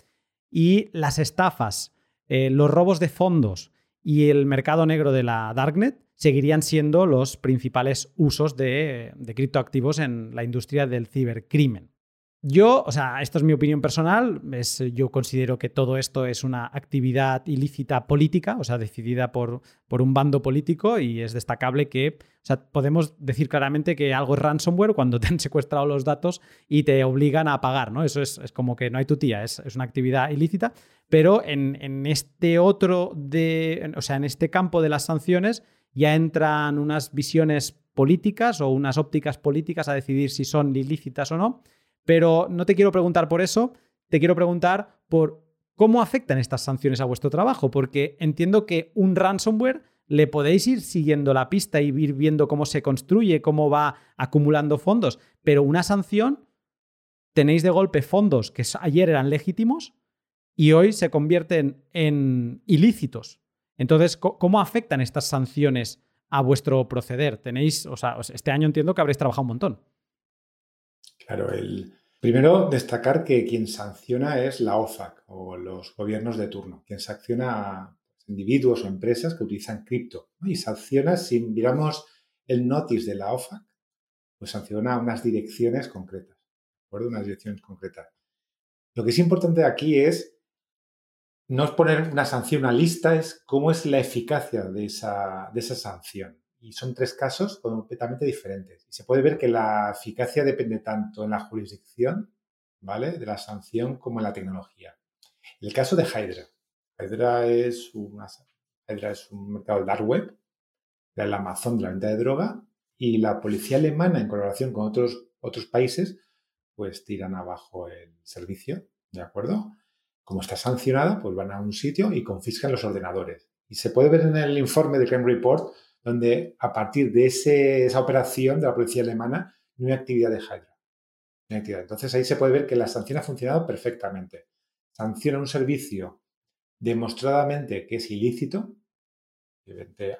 y las estafas, eh, los robos de fondos y el mercado negro de la Darknet seguirían siendo los principales usos de criptoactivos en la industria del cibercrimen. Yo, o sea, esto es mi opinión personal, es, yo considero que todo esto es una actividad ilícita política, o sea, decidida por, por, un bando político y es destacable que, o sea, podemos decir claramente que algo es ransomware cuando te han [laughs] secuestrado los datos y te obligan a pagar, ¿no? Eso es, como que no hay tu tía, es, una actividad ilícita, pero en, en, este otro de, o sea, en este campo de las sanciones ya entran unas visiones políticas o unas ópticas políticas a decidir si son ilícitas o no. Pero no te quiero preguntar por eso, te quiero preguntar por cómo afectan estas sanciones a vuestro trabajo, porque entiendo que un ransomware le podéis ir siguiendo la pista y ir viendo cómo se construye, cómo va acumulando fondos, pero una sanción, tenéis de golpe fondos que ayer eran legítimos y hoy se convierten en ilícitos. Entonces, ¿cómo afectan estas sanciones a vuestro proceder? Tenéis, o sea, este año entiendo que habréis trabajado un montón. Claro, el, primero destacar que quien sanciona es la OFAC o los gobiernos de turno, quien sanciona a individuos o empresas que utilizan cripto. Y sanciona, si miramos el notice de la OFAC, pues sanciona unas direcciones concretas, ¿de acuerdo? Unas direcciones concretas. Lo que es importante aquí es no poner una sanción, una lista, es cómo es la eficacia de esa, de esa sanción y son tres casos completamente diferentes. Y se puede ver que la eficacia depende tanto en la jurisdicción, ¿vale? De la sanción como en la tecnología. El caso de Hydra. Hydra es, una, Hydra es un mercado dark web, el Amazon de la venta de droga, y la policía alemana, en colaboración con otros, otros países, pues tiran abajo el servicio, ¿de acuerdo? Como está sancionada, pues van a un sitio y confiscan los ordenadores. Y se puede ver en el informe de Crime Report donde a partir de esa operación de la policía alemana no hay actividad de Hydra. Entonces ahí se puede ver que la sanción ha funcionado perfectamente. Sanciona un servicio demostradamente que es ilícito,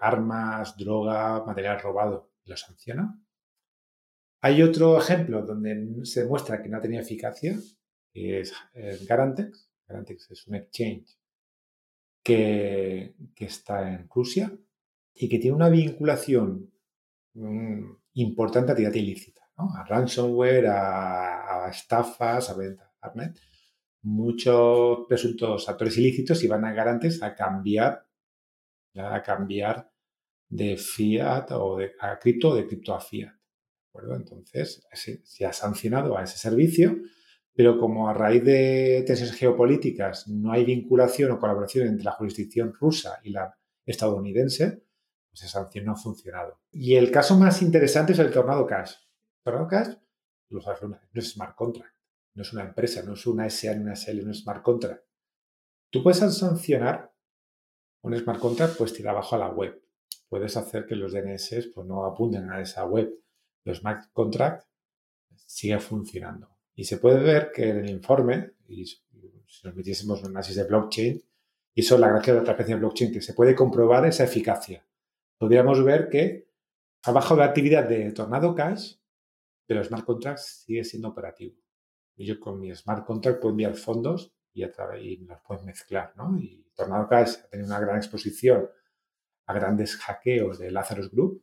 armas, droga, material robado, lo sanciona. Hay otro ejemplo donde se demuestra que no tenía eficacia, que es Garantex. Garantex es un exchange que está en Rusia y que tiene una vinculación mm, importante a actividad ilícita, a ransomware, a, estafas, a venta, Muchos presuntos actores ilícitos iban a garantes a cambiar, a cambiar de fiat o de, a cripto o de cripto a fiat. Entonces, se, ha sancionado a ese servicio, pero como a raíz de tensiones geopolíticas no hay vinculación o colaboración entre la jurisdicción rusa y la estadounidense, esa sanción no ha funcionado. Y el caso más interesante es el Tornado Cash. Tornado Cash, lo sabes, no es smart contract, no es una empresa, no es una SA, ni una SL, un smart contract. Tú puedes sancionar un smart contract, pues tirar abajo a la web. puedes hacer que los DNS pues, no apunten a esa web. Los smart contract sigue funcionando. Y se puede ver que en el informe, y si nos metiésemos en análisis de blockchain, y eso es la gracia de la transparencia de blockchain, que se puede comprobar esa eficacia. Podríamos ver que ha bajado la actividad de Tornado Cash, pero smart contracts sigue siendo operativo. Y yo con mi smart contract puedo enviar fondos y, y los puedo mezclar, ¿no? Y Tornado Cash ha tenido una gran exposición a grandes hackeos de Lazarus Group,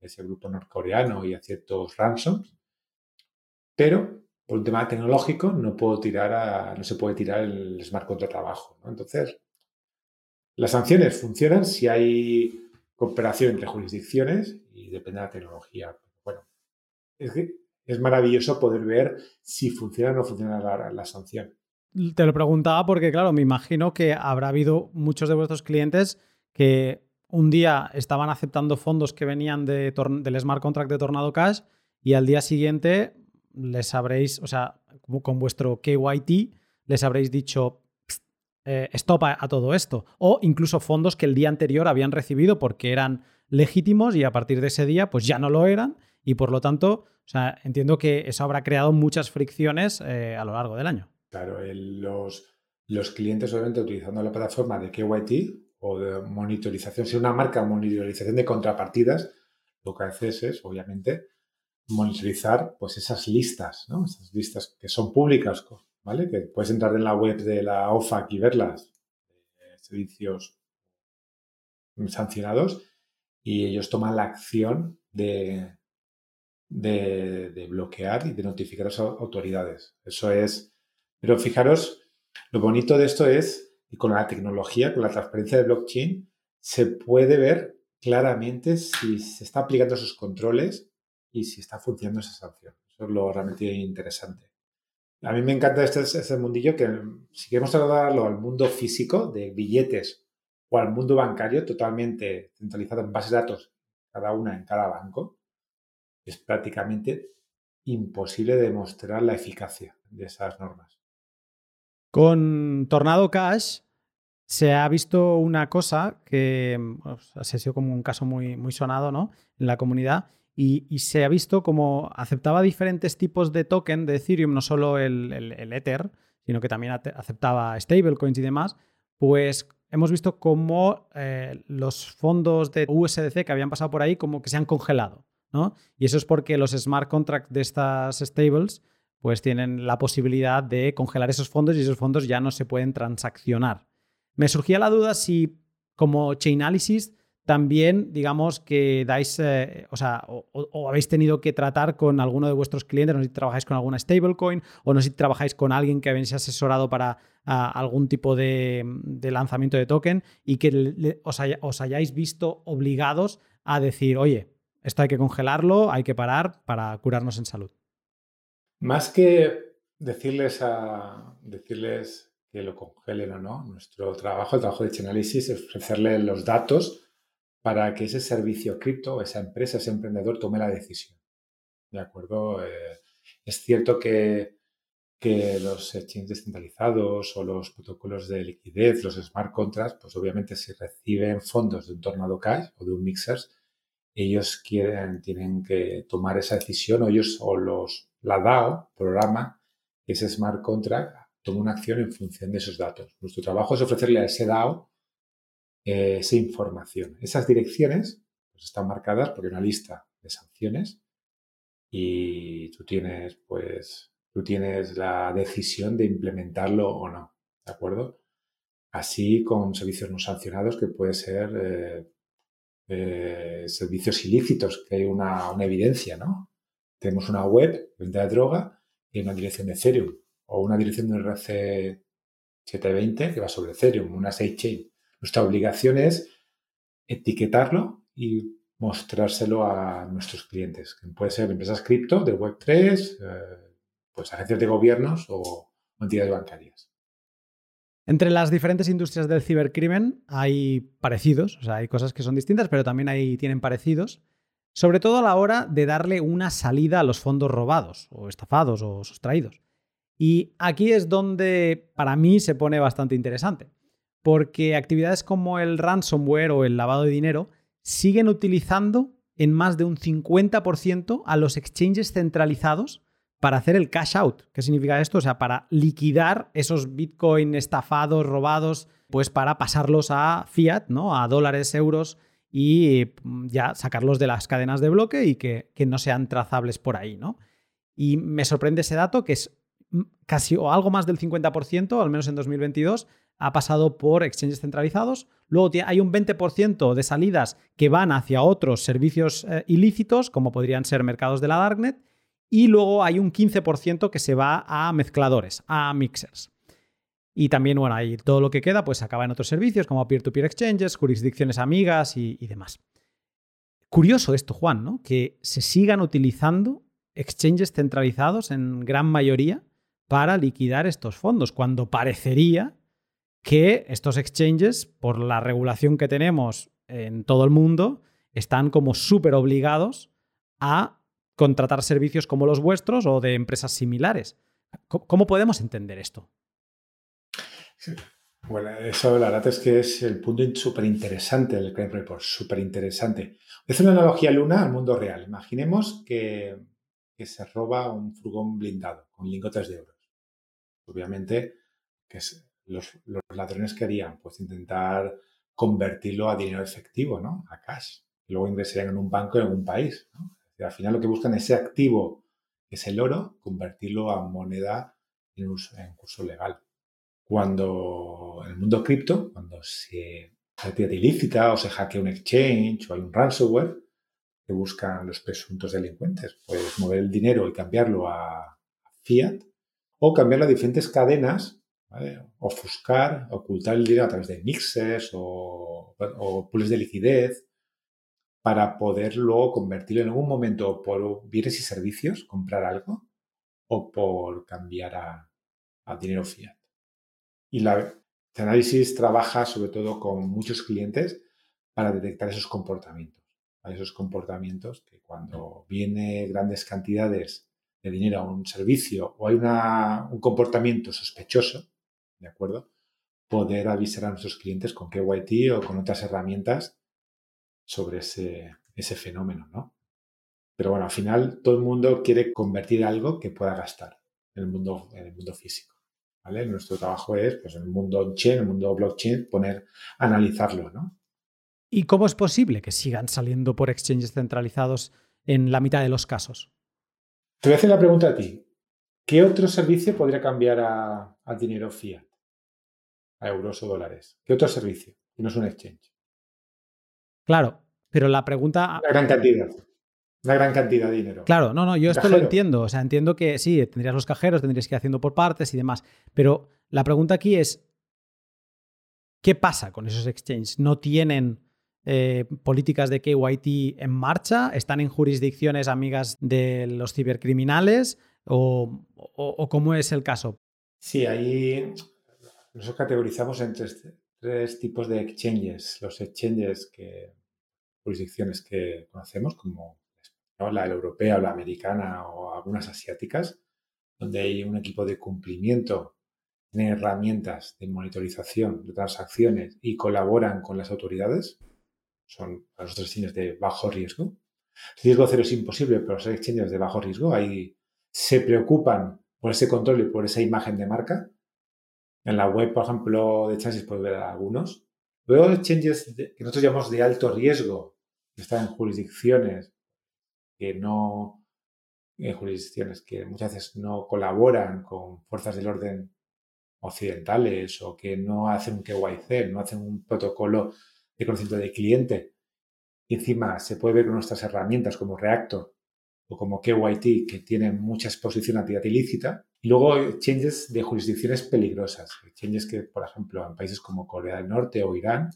ese grupo norcoreano, y a ciertos ransoms, pero por un tema tecnológico no puedo no se puede tirar el smart contract abajo. Entonces, las sanciones funcionan si hay cooperación entre jurisdicciones y depende de la tecnología. Bueno, es, es maravilloso poder ver si funciona o no funciona la, la sanción. Te lo preguntaba porque, claro, me imagino que habrá habido muchos de vuestros clientes que un día estaban aceptando fondos que venían de del smart contract de Tornado Cash y al día siguiente les habréis, o sea, con vuestro KYT, les habréis dicho eh, stop a, todo esto. O incluso fondos que el día anterior habían recibido porque eran legítimos y a partir de ese día pues ya no lo eran y por lo tanto, o sea, entiendo que eso habrá creado muchas fricciones eh, a lo largo del año. Claro, los, los clientes obviamente utilizando la plataforma de KYT o de monitorización, si una marca monitorización de contrapartidas, lo que haces es, obviamente, monitorizar pues esas listas, ¿no? Esas listas que son públicas, ¿vale? Que puedes entrar en la web de la OFAC y verlas, eh, servicios sancionados, y ellos toman la acción de, de, bloquear y de notificar a las autoridades. Eso es. Pero fijaros, lo bonito de esto es que con la tecnología, con la transparencia de blockchain, se puede ver claramente si se está aplicando esos controles y si está funcionando esa sanción. Eso es lo realmente interesante. A mí me encanta este, este mundillo que si queremos trasladarlo al mundo físico de billetes o al mundo bancario totalmente centralizado en bases de datos, cada una en cada banco, es prácticamente imposible demostrar la eficacia de esas normas. Con Tornado Cash se ha visto una cosa que ha sido como un caso muy, muy sonado ¿no? en la comunidad y, se ha visto como aceptaba diferentes tipos de token de Ethereum, no solo el, Ether, sino que también aceptaba stablecoins y demás, pues hemos visto cómo eh, los fondos de USDC que habían pasado por ahí como que se han congelado. ¿no? Y eso es porque los smart contracts de estas stables pues tienen la posibilidad de congelar esos fondos y esos fondos ya no se pueden transaccionar. Me surgía la duda si como Chainalysis también, digamos, que dais, eh, o sea, o, habéis tenido que tratar con alguno de vuestros clientes, no sé si trabajáis con alguna stablecoin o no sé si trabajáis con alguien que habéis asesorado para algún tipo de, lanzamiento de token y que os, hayáis visto obligados a decir, oye, esto hay que congelarlo, hay que parar para curarnos en salud. Más que decirles a decirles que lo congelen o no, nuestro trabajo, el trabajo de Chainalysis, es ofrecerle los datos para que ese servicio cripto, esa empresa, ese emprendedor tome la decisión. ¿De acuerdo? Eh, es cierto que, que los exchanges descentralizados o los protocolos de liquidez, los smart contracts, pues obviamente si reciben fondos de un tornado cash o de un mixers, ellos quieren, tienen que tomar esa decisión o ellos o los, la DAO, programa, ese smart contract, toma una acción en función de esos datos. Nuestro trabajo es ofrecerle a ese DAO eh, esa información. Esas direcciones pues, están marcadas por una lista de sanciones y tú tienes, pues, tú tienes la decisión de implementarlo o no, ¿de acuerdo? Así con servicios no sancionados que puede ser eh, eh, servicios ilícitos, que hay una, evidencia, ¿no? Tenemos una web, venta de droga, y una dirección de Ethereum o una dirección de RC 720 que va sobre Ethereum, una sidechain. Nuestra obligación es etiquetarlo y mostrárselo a nuestros clientes, que puede ser empresas cripto, de Web3, eh, pues agencias de gobiernos o entidades bancarias. Entre las diferentes industrias del cibercrimen hay parecidos, o sea, hay cosas que son distintas, pero también hay, tienen parecidos, sobre todo a la hora de darle una salida a los fondos robados, o estafados, o sustraídos. Y aquí es donde para mí se pone bastante interesante porque actividades como el ransomware o el lavado de dinero siguen utilizando en más de un 50% a los exchanges centralizados para hacer el cash out. ¿Qué significa esto? O sea, para liquidar esos Bitcoin estafados, robados, pues para pasarlos a fiat, ¿no? A dólares, euros y mm, ya sacarlos de las cadenas de bloque y que, que no sean trazables por ahí, ¿no? Y me sorprende ese dato que es mm, casi o algo más del 50%, al menos en 2022, ha pasado por exchanges centralizados. Luego hay un 20% de salidas que van hacia otros servicios eh, ilícitos, como podrían ser mercados de la Darknet. Y luego hay un 15% que se va a mezcladores, a mixers. Y también, bueno, ahí todo lo que queda pues acaba en otros servicios como peer-to-peer exchanges, jurisdicciones amigas y, y demás. Curioso esto, Juan, ¿no? Que se sigan utilizando exchanges centralizados en gran mayoría para liquidar estos fondos, cuando parecería que estos exchanges, por la regulación que tenemos en todo el mundo, están como súper obligados a contratar servicios como los vuestros o de empresas similares. ¿Cómo podemos entender esto? Bueno, eso la verdad es que es el punto súper interesante del Crime Report, súper interesante. Es una analogía luna al mundo real. Imaginemos que, que, se roba un furgón blindado con lingotes de euros. Obviamente, que es los, ladrones querían pues intentar convertirlo a dinero efectivo, ¿no? A cash. Y luego ingresarían en un banco en algún país. al final lo que buscan es ese activo, es el oro, convertirlo a moneda en, en curso legal. Cuando en el mundo cripto, cuando se actividad ilícita o se hackea un exchange o hay un ransomware, que buscan los presuntos delincuentes, pues mover el dinero y cambiarlo a fiat o cambiarlo a diferentes cadenas ofuscar, ocultar el dinero a través de mixes o, o pools de liquidez para poder luego convertirlo en algún momento por bienes y servicios, comprar algo, o por cambiar a, dinero fiat. Y la, análisis trabaja sobre todo con muchos clientes para detectar esos comportamientos. Esos comportamientos que cuando viene grandes cantidades de dinero a un servicio o hay un comportamiento sospechoso, ¿de acuerdo? Poder avisar a nuestros clientes con KYT o con otras herramientas sobre ese, ese fenómeno, ¿no? Pero bueno, al final todo el mundo quiere convertir algo que pueda gastar en el mundo, en el mundo físico. ¿vale? Nuestro trabajo es, pues en el mundo on-chain, en el mundo blockchain, poner, analizarlo, ¿no? ¿Y cómo es posible que sigan saliendo por exchanges centralizados en la mitad de los casos? Te voy a hacer la pregunta a ti. ¿Qué otro servicio podría cambiar a, dinero fiat? A euros o dólares. ¿Qué otro servicio? Y no es un exchange. Claro, pero la pregunta. Una gran cantidad. Una gran cantidad de dinero. Claro, no, no, yo esto lo entiendo. O sea, entiendo que sí, tendrías los cajeros, tendrías que ir haciendo por partes y demás. Pero la pregunta aquí es: ¿qué pasa con esos exchanges? ¿No tienen eh, políticas de KYT en marcha? ¿Están en jurisdicciones amigas de los cibercriminales? ¿O, cómo es el caso? Sí, ahí nosotros categorizamos en tres, tipos de exchanges. Los exchanges que jurisdicciones que conocemos, como la europea o la americana o algunas asiáticas, donde hay un equipo de cumplimiento, tiene herramientas de monitorización de transacciones y colaboran con las autoridades. Son los exchanges de bajo riesgo. Riesgo cero es imposible, pero los exchanges de bajo riesgo hay se preocupan por ese control y por esa imagen de marca. En la web, por ejemplo, de Chances puedes ver algunos. Luego, exchanges que nosotros llamamos de alto riesgo, que están en jurisdicciones que no, en jurisdicciones que muchas veces no colaboran con fuerzas del orden occidentales o que no hacen un KYC, no hacen un protocolo de conocimiento del cliente. Y encima se puede ver con nuestras herramientas como Reactor o como KYT, que tienen mucha exposición a actividad ilícita. Y luego exchanges de jurisdicciones peligrosas, exchanges que, por ejemplo, en países como Corea del Norte o Irán,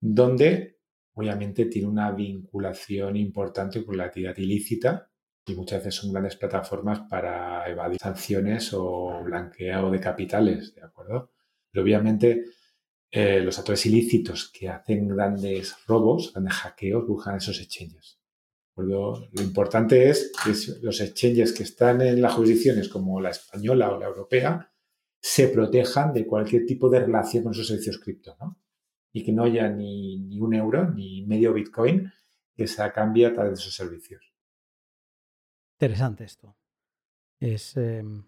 donde obviamente tiene una vinculación importante con la actividad ilícita y muchas veces son grandes plataformas para evadir sanciones o blanqueo de capitales, ¿de acuerdo? Pero obviamente eh, los actores ilícitos que hacen grandes robos, grandes hackeos, buscan esos exchanges. Lo, importante es que los exchanges que están en las jurisdicciones como la española o la europea se protejan de cualquier tipo de relación con esos servicios cripto. y que no haya ni, un euro ni medio Bitcoin que se cambie a través de esos servicios. Interesante esto. Es, em,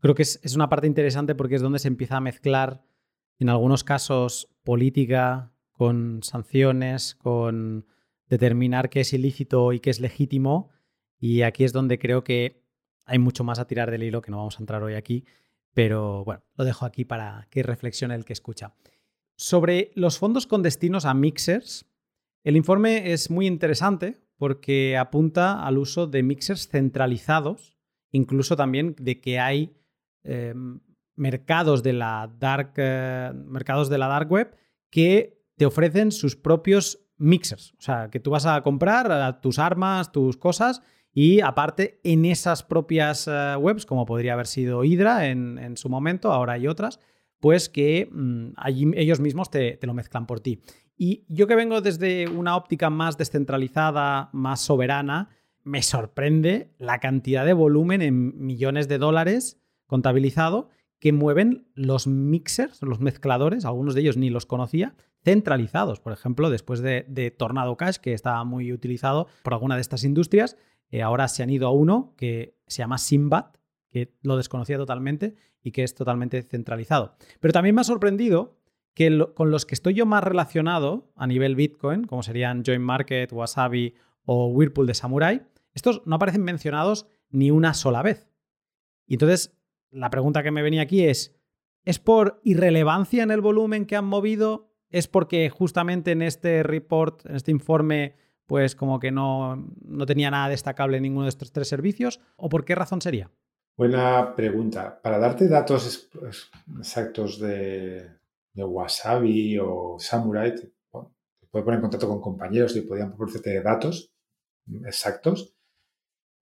creo que es, una parte interesante porque es donde se empieza a mezclar, en algunos casos, política con sanciones, con determinar qué es ilícito y qué es legítimo. Y aquí es donde creo que hay mucho más a tirar del hilo que no vamos a entrar hoy aquí. Pero bueno, lo dejo aquí para que reflexione el que escucha. Sobre los fondos con destinos a mixers, el informe es muy interesante porque apunta al uso de mixers centralizados, incluso también de que hay em, mercados de la dark eh, mercados de la dark web que te ofrecen sus propios mixers, o sea, que tú vas a comprar tus armas, tus cosas y aparte en esas propias eh, webs, como podría haber sido Hydra en su momento, ahora hay otras, pues que mm, allí ellos mismos te, lo mezclan por ti. Y yo que vengo desde una óptica más descentralizada, más soberana, me sorprende la cantidad de volumen en millones de dólares contabilizado que mueven los mixers, los mezcladores, algunos de ellos ni los conocía, centralizados. Por ejemplo, después de, Tornado Cash, que estaba muy utilizado por alguna de estas industrias, eh, ahora se han ido a uno que se llama Simbat, que lo desconocía totalmente y que es totalmente centralizado. Pero también me ha sorprendido que con los que estoy yo más relacionado a nivel Bitcoin, como serían Join Market, Wasabi o Whirlpool de Samurai, estos no aparecen mencionados ni una sola vez. Y entonces, la pregunta que me venía aquí es, ¿es por irrelevancia en el volumen que han movido? ¿Es porque justamente en este report, en este informe, pues como que no, no tenía nada destacable en ninguno de estos tres servicios? ¿O por qué razón sería? Buena pregunta. Para darte datos exactos de, Wasabi o Samurai, te, puedo poner en contacto con compañeros y podrían proporcionarte datos exactos.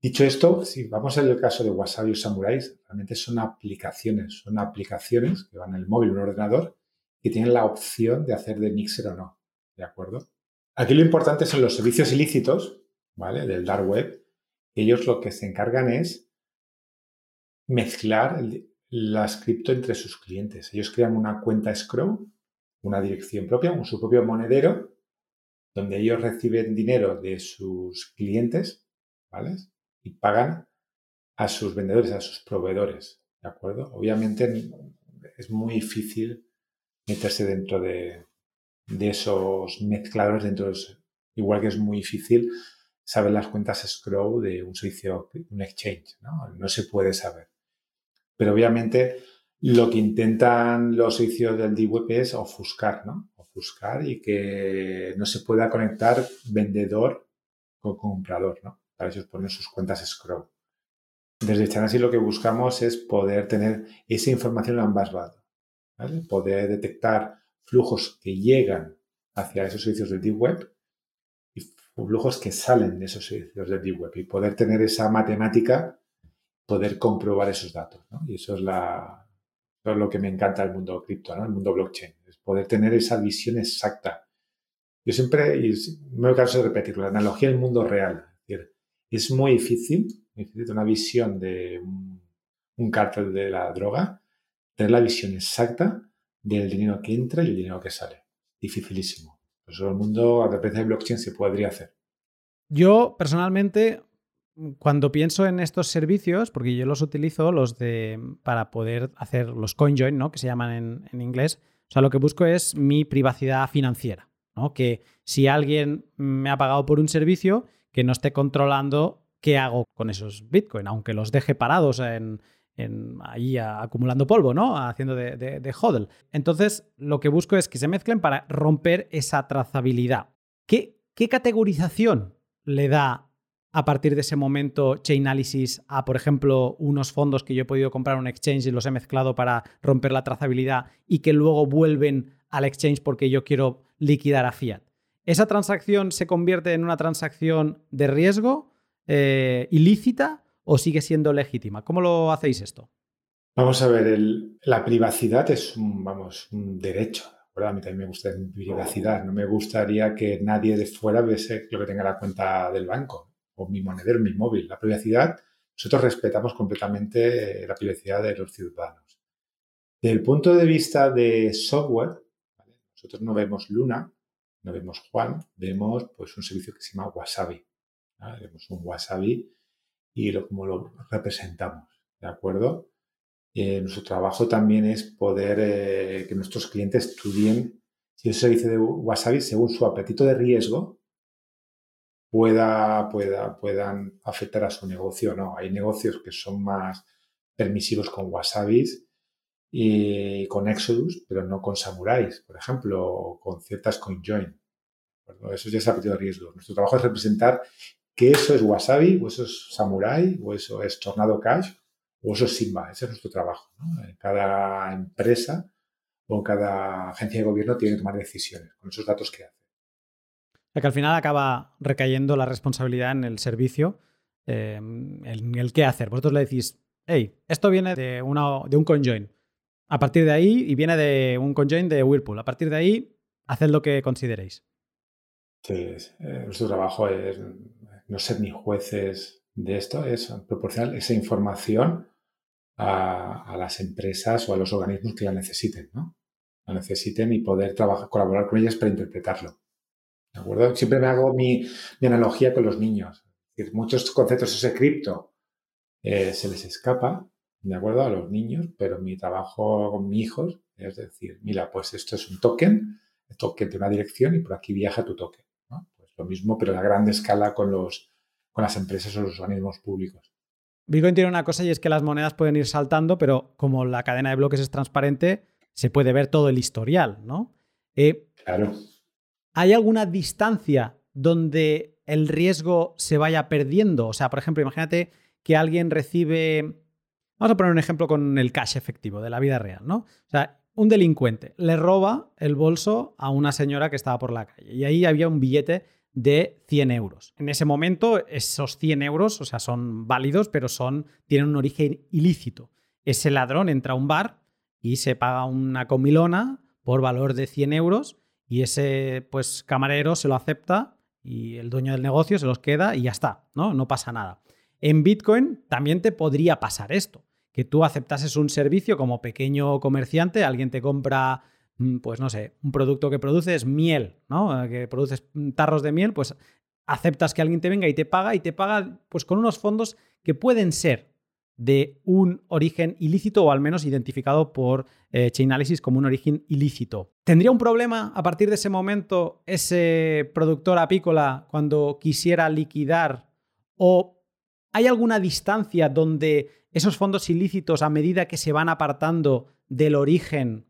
Dicho esto, si vamos al caso de Wasabi o Samurai, realmente son aplicaciones, son aplicaciones que van en el móvil en un ordenador que tienen la opción de hacer de mixer o no. ¿De acuerdo? Aquí lo importante son los servicios ilícitos, ¿vale? Del dark web. Ellos lo que se encargan es mezclar las cripto entre sus clientes. Ellos crean una cuenta escrow, una dirección propia, su propio monedero, donde ellos reciben dinero de sus clientes, ¿vale? Y pagan a sus vendedores, a sus proveedores, ¿de acuerdo? Obviamente es muy difícil meterse dentro de, esos mezcladores, dentro de igual que es muy difícil saber las cuentas escrow de un servicio, un exchange, ¿no? No se puede saber. Pero obviamente lo que intentan los servicios del D-Web es ofuscar, ¿no? Ofuscar y que no se pueda conectar vendedor con comprador, ¿no? Para ellos ponen sus cuentas escrow. Desde Chanasi lo que buscamos es poder tener esa información en ambas bandas, Poder detectar flujos que llegan hacia esos servicios del Deep Web y flujos que salen de esos servicios del Deep Web y poder tener esa matemática poder comprobar esos datos. Y eso es, lo que me encanta del mundo cripto, ¿no? el mundo blockchain, es poder tener esa visión exacta. Yo siempre, y me canso de repetirlo, la analogía del mundo real. Es, decir, es muy difícil, tener una visión de un, un cártel de la droga, tener la visión exacta del dinero que entra y el dinero que sale. Dificilísimo. Por eso el mundo a través de blockchain se podría hacer. Yo personalmente cuando pienso en estos servicios, porque yo los utilizo, los de para poder hacer los CoinJoin, ¿no? Que se llaman en, inglés. O sea, lo que busco es mi privacidad financiera, ¿no? Que si alguien me ha pagado por un servicio, que no esté controlando qué hago con esos Bitcoin, aunque los deje parados en, ahí acumulando polvo, ¿no? Haciendo de, de, hodl. Entonces, lo que busco es que se mezclen para romper esa trazabilidad. ¿Qué, categorización le da a partir de ese momento Chainalysis a, por ejemplo, unos fondos que yo he podido comprar en un exchange y los he mezclado para romper la trazabilidad y que luego vuelven al exchange porque yo quiero liquidar a fiat. ¿Esa transacción se convierte en una transacción de riesgo eh, ilícita o sigue siendo legítima? ¿Cómo lo hacéis esto? Vamos a ver, la privacidad es un, vamos, un derecho. A mí también me gusta la privacidad. No me gustaría que nadie de fuera viese lo que tenga la cuenta del banco o mi monedero, mi móvil. La privacidad, nosotros respetamos completamente eh, la privacidad de los ciudadanos. Desde el punto de vista de software, nosotros no vemos Luna, no vemos Juan, vemos pues un servicio que se llama Wasabi. Vemos un Wasabi y lo, como lo representamos, ¿de acuerdo? Eh, nuestro trabajo también es poder eh, que nuestros clientes estudien si ese servicio de Wasabi, según su apetito de riesgo, pueda, pueda, puedan afectar a su negocio o no. Hay negocios que son más permisivos con Wasabis y con Exodus, pero no con Samurais, por ejemplo, o con ciertas CoinJoin. Bueno, eso ya es apetito de riesgo. Nuestro trabajo es representar que eso es Wasabi, o eso es Samurai, o eso es Tornado Cash, o eso es Simba. Ese es nuestro trabajo. Cada empresa o cada agencia de gobierno tiene que tomar decisiones con esos datos que hace. O que al final acaba recayendo la responsabilidad en el servicio, eh, en el qué hacer. Vosotros le decís, hey, esto viene de, una, de un conjoin. A partir de ahí, y viene de un conjoin de Whirlpool. A partir de ahí, haced lo que consideréis. Sí, eh, nuestro trabajo es no ser ni jueces de esto, es proporcionar esa información a, las empresas o a los organismos que la necesiten, ¿no? La necesiten y poder trabajar, colaborar con ellas para interpretarlo. ¿De acuerdo? Siempre me hago mi, analogía con los niños. muchos conceptos ese cripto eh, se les escapa, ¿de acuerdo? A los niños, pero mi trabajo con mis hijos es decir, mira, pues esto es un token, el token de una dirección y por aquí viaja tu token. Lo mismo, pero a gran escala con, los, con las empresas o los organismos públicos. Bitcoin tiene una cosa y es que las monedas pueden ir saltando, pero como la cadena de bloques es transparente, se puede ver todo el historial, ¿no? Eh, claro. ¿Hay alguna distancia donde el riesgo se vaya perdiendo? O sea, por ejemplo, imagínate que alguien recibe. Vamos a poner un ejemplo con el cash efectivo de la vida real, ¿no? O sea, un delincuente le roba el bolso a una señora que estaba por la calle y ahí había un billete de 100 euros. En ese momento, esos 100 euros, o sea, son válidos, pero son, tienen un origen ilícito. Ese ladrón entra a un bar y se paga una comilona por valor de 100 euros y ese pues, camarero se lo acepta y el dueño del negocio se los queda y ya está, ¿no? No pasa nada. En Bitcoin también te podría pasar esto, que tú aceptases un servicio como pequeño comerciante, alguien te compra pues no sé, un producto que produces miel, ¿no? Eh, que produces tarros de miel, pues aceptas que alguien te venga y te paga y te paga pues con unos fondos que pueden ser de un origen ilícito o al menos identificado por eh, Chainalysis como un origen ilícito. ¿Tendría un problema a partir de ese momento ese productor apícola cuando quisiera liquidar o hay alguna distancia donde esos fondos ilícitos a medida que se van apartando del origen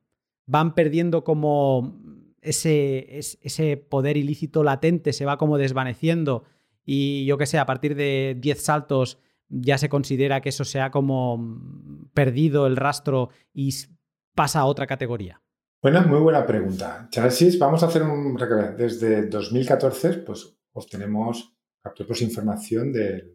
van perdiendo como ese, ese poder ilícito latente, se va como desvaneciendo y yo que sé, a partir de 10 saltos ya se considera que eso se ha como perdido el rastro y pasa a otra categoría. Bueno, muy buena pregunta. Chasis, vamos a hacer un. Desde 2014, pues obtenemos, capturamos información del,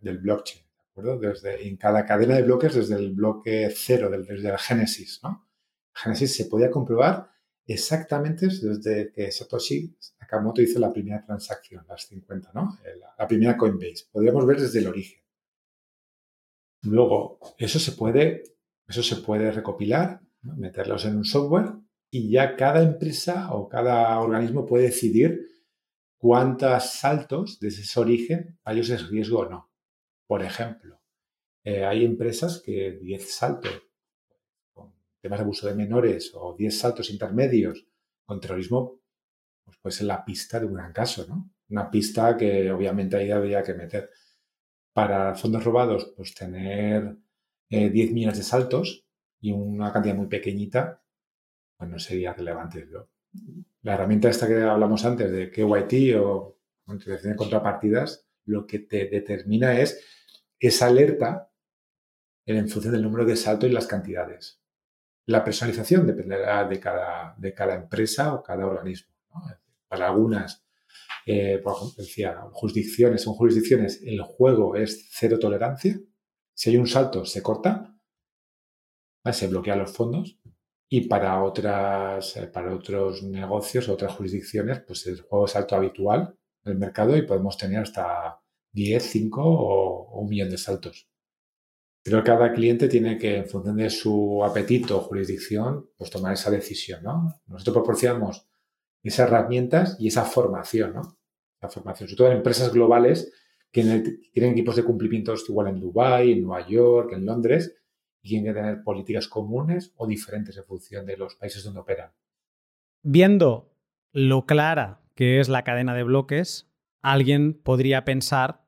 del blockchain, ¿de acuerdo? Desde, en cada cadena de bloques, desde el bloque cero, desde el génesis, ¿no? Genesis se podía comprobar exactamente desde que Satoshi Nakamoto hizo la primera transacción, las 50, ¿no? La, primera Coinbase. Podríamos ver desde el origen. Luego, eso se puede, eso se puede recopilar, meterlos en un software y ya cada empresa o cada organismo puede decidir cuántos saltos desde ese origen a ellos es riesgo o no. Por ejemplo, eh, hay empresas que 10 saltos temas de abuso de menores o 10 saltos intermedios con terrorismo, pues puede ser la pista de un gran caso, ¿no? Una pista que obviamente ahí habría que meter. Para fondos robados, pues tener 10 eh, millones de saltos y una cantidad muy pequeñita, pues no sería relevante. La herramienta esta que hablamos antes de KYT o de contrapartidas, lo que te determina es esa alerta en función del número de saltos y las cantidades. La personalización dependerá de cada, de cada empresa o cada organismo. Para algunas, eh, por ejemplo, decía, jurisdicciones, son jurisdicciones, el juego es cero tolerancia. Si hay un salto, se corta, se bloquean los fondos. Y para, otras, eh, para otros negocios, otras jurisdicciones, pues el juego es salto habitual en el mercado y podemos tener hasta 10, 5 o, o un millón de saltos. Pero cada cliente tiene que, en función de su apetito o jurisdicción, pues tomar esa decisión, ¿no? Nosotros proporcionamos esas herramientas y esa formación, ¿no? La formación, sobre todo en empresas globales que tienen equipos de cumplimientos igual en Dubái, en Nueva York, en Londres, y tienen que tener políticas comunes o diferentes en función de los países donde operan. Viendo lo clara que es la cadena de bloques, alguien podría pensar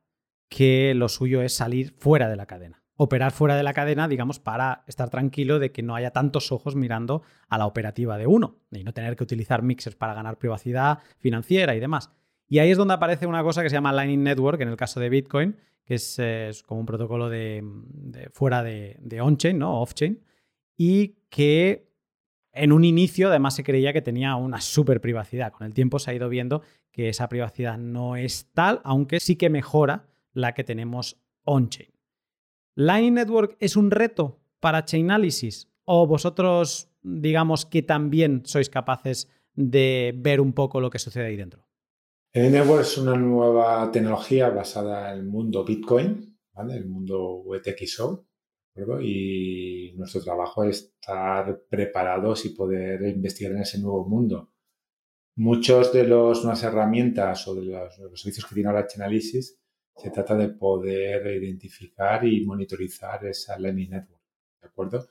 que lo suyo es salir fuera de la cadena. Operar fuera de la cadena, digamos, para estar tranquilo de que no haya tantos ojos mirando a la operativa de uno y no tener que utilizar mixers para ganar privacidad financiera y demás. Y ahí es donde aparece una cosa que se llama Lightning Network, en el caso de Bitcoin, que es, como un protocolo de, fuera de, de on-chain, ¿no? Off-chain, y que en un inicio además se creía que tenía una super privacidad. Con el tiempo se ha ido viendo que esa privacidad no es tal, aunque sí que mejora la que tenemos on-chain. ¿Lightning Network es un reto para Chainalysis? ¿O vosotros, digamos que también sois capaces de ver un poco lo que sucede ahí dentro? El Network es una nueva tecnología basada en el mundo Bitcoin, el mundo UTXO, y nuestro trabajo es estar preparados y poder investigar en ese nuevo mundo. Muchos de las nuevas herramientas o de los, servicios que tiene ahora Chainalysis se trata de poder identificar y monitorizar esa Lightning Network, ¿de acuerdo?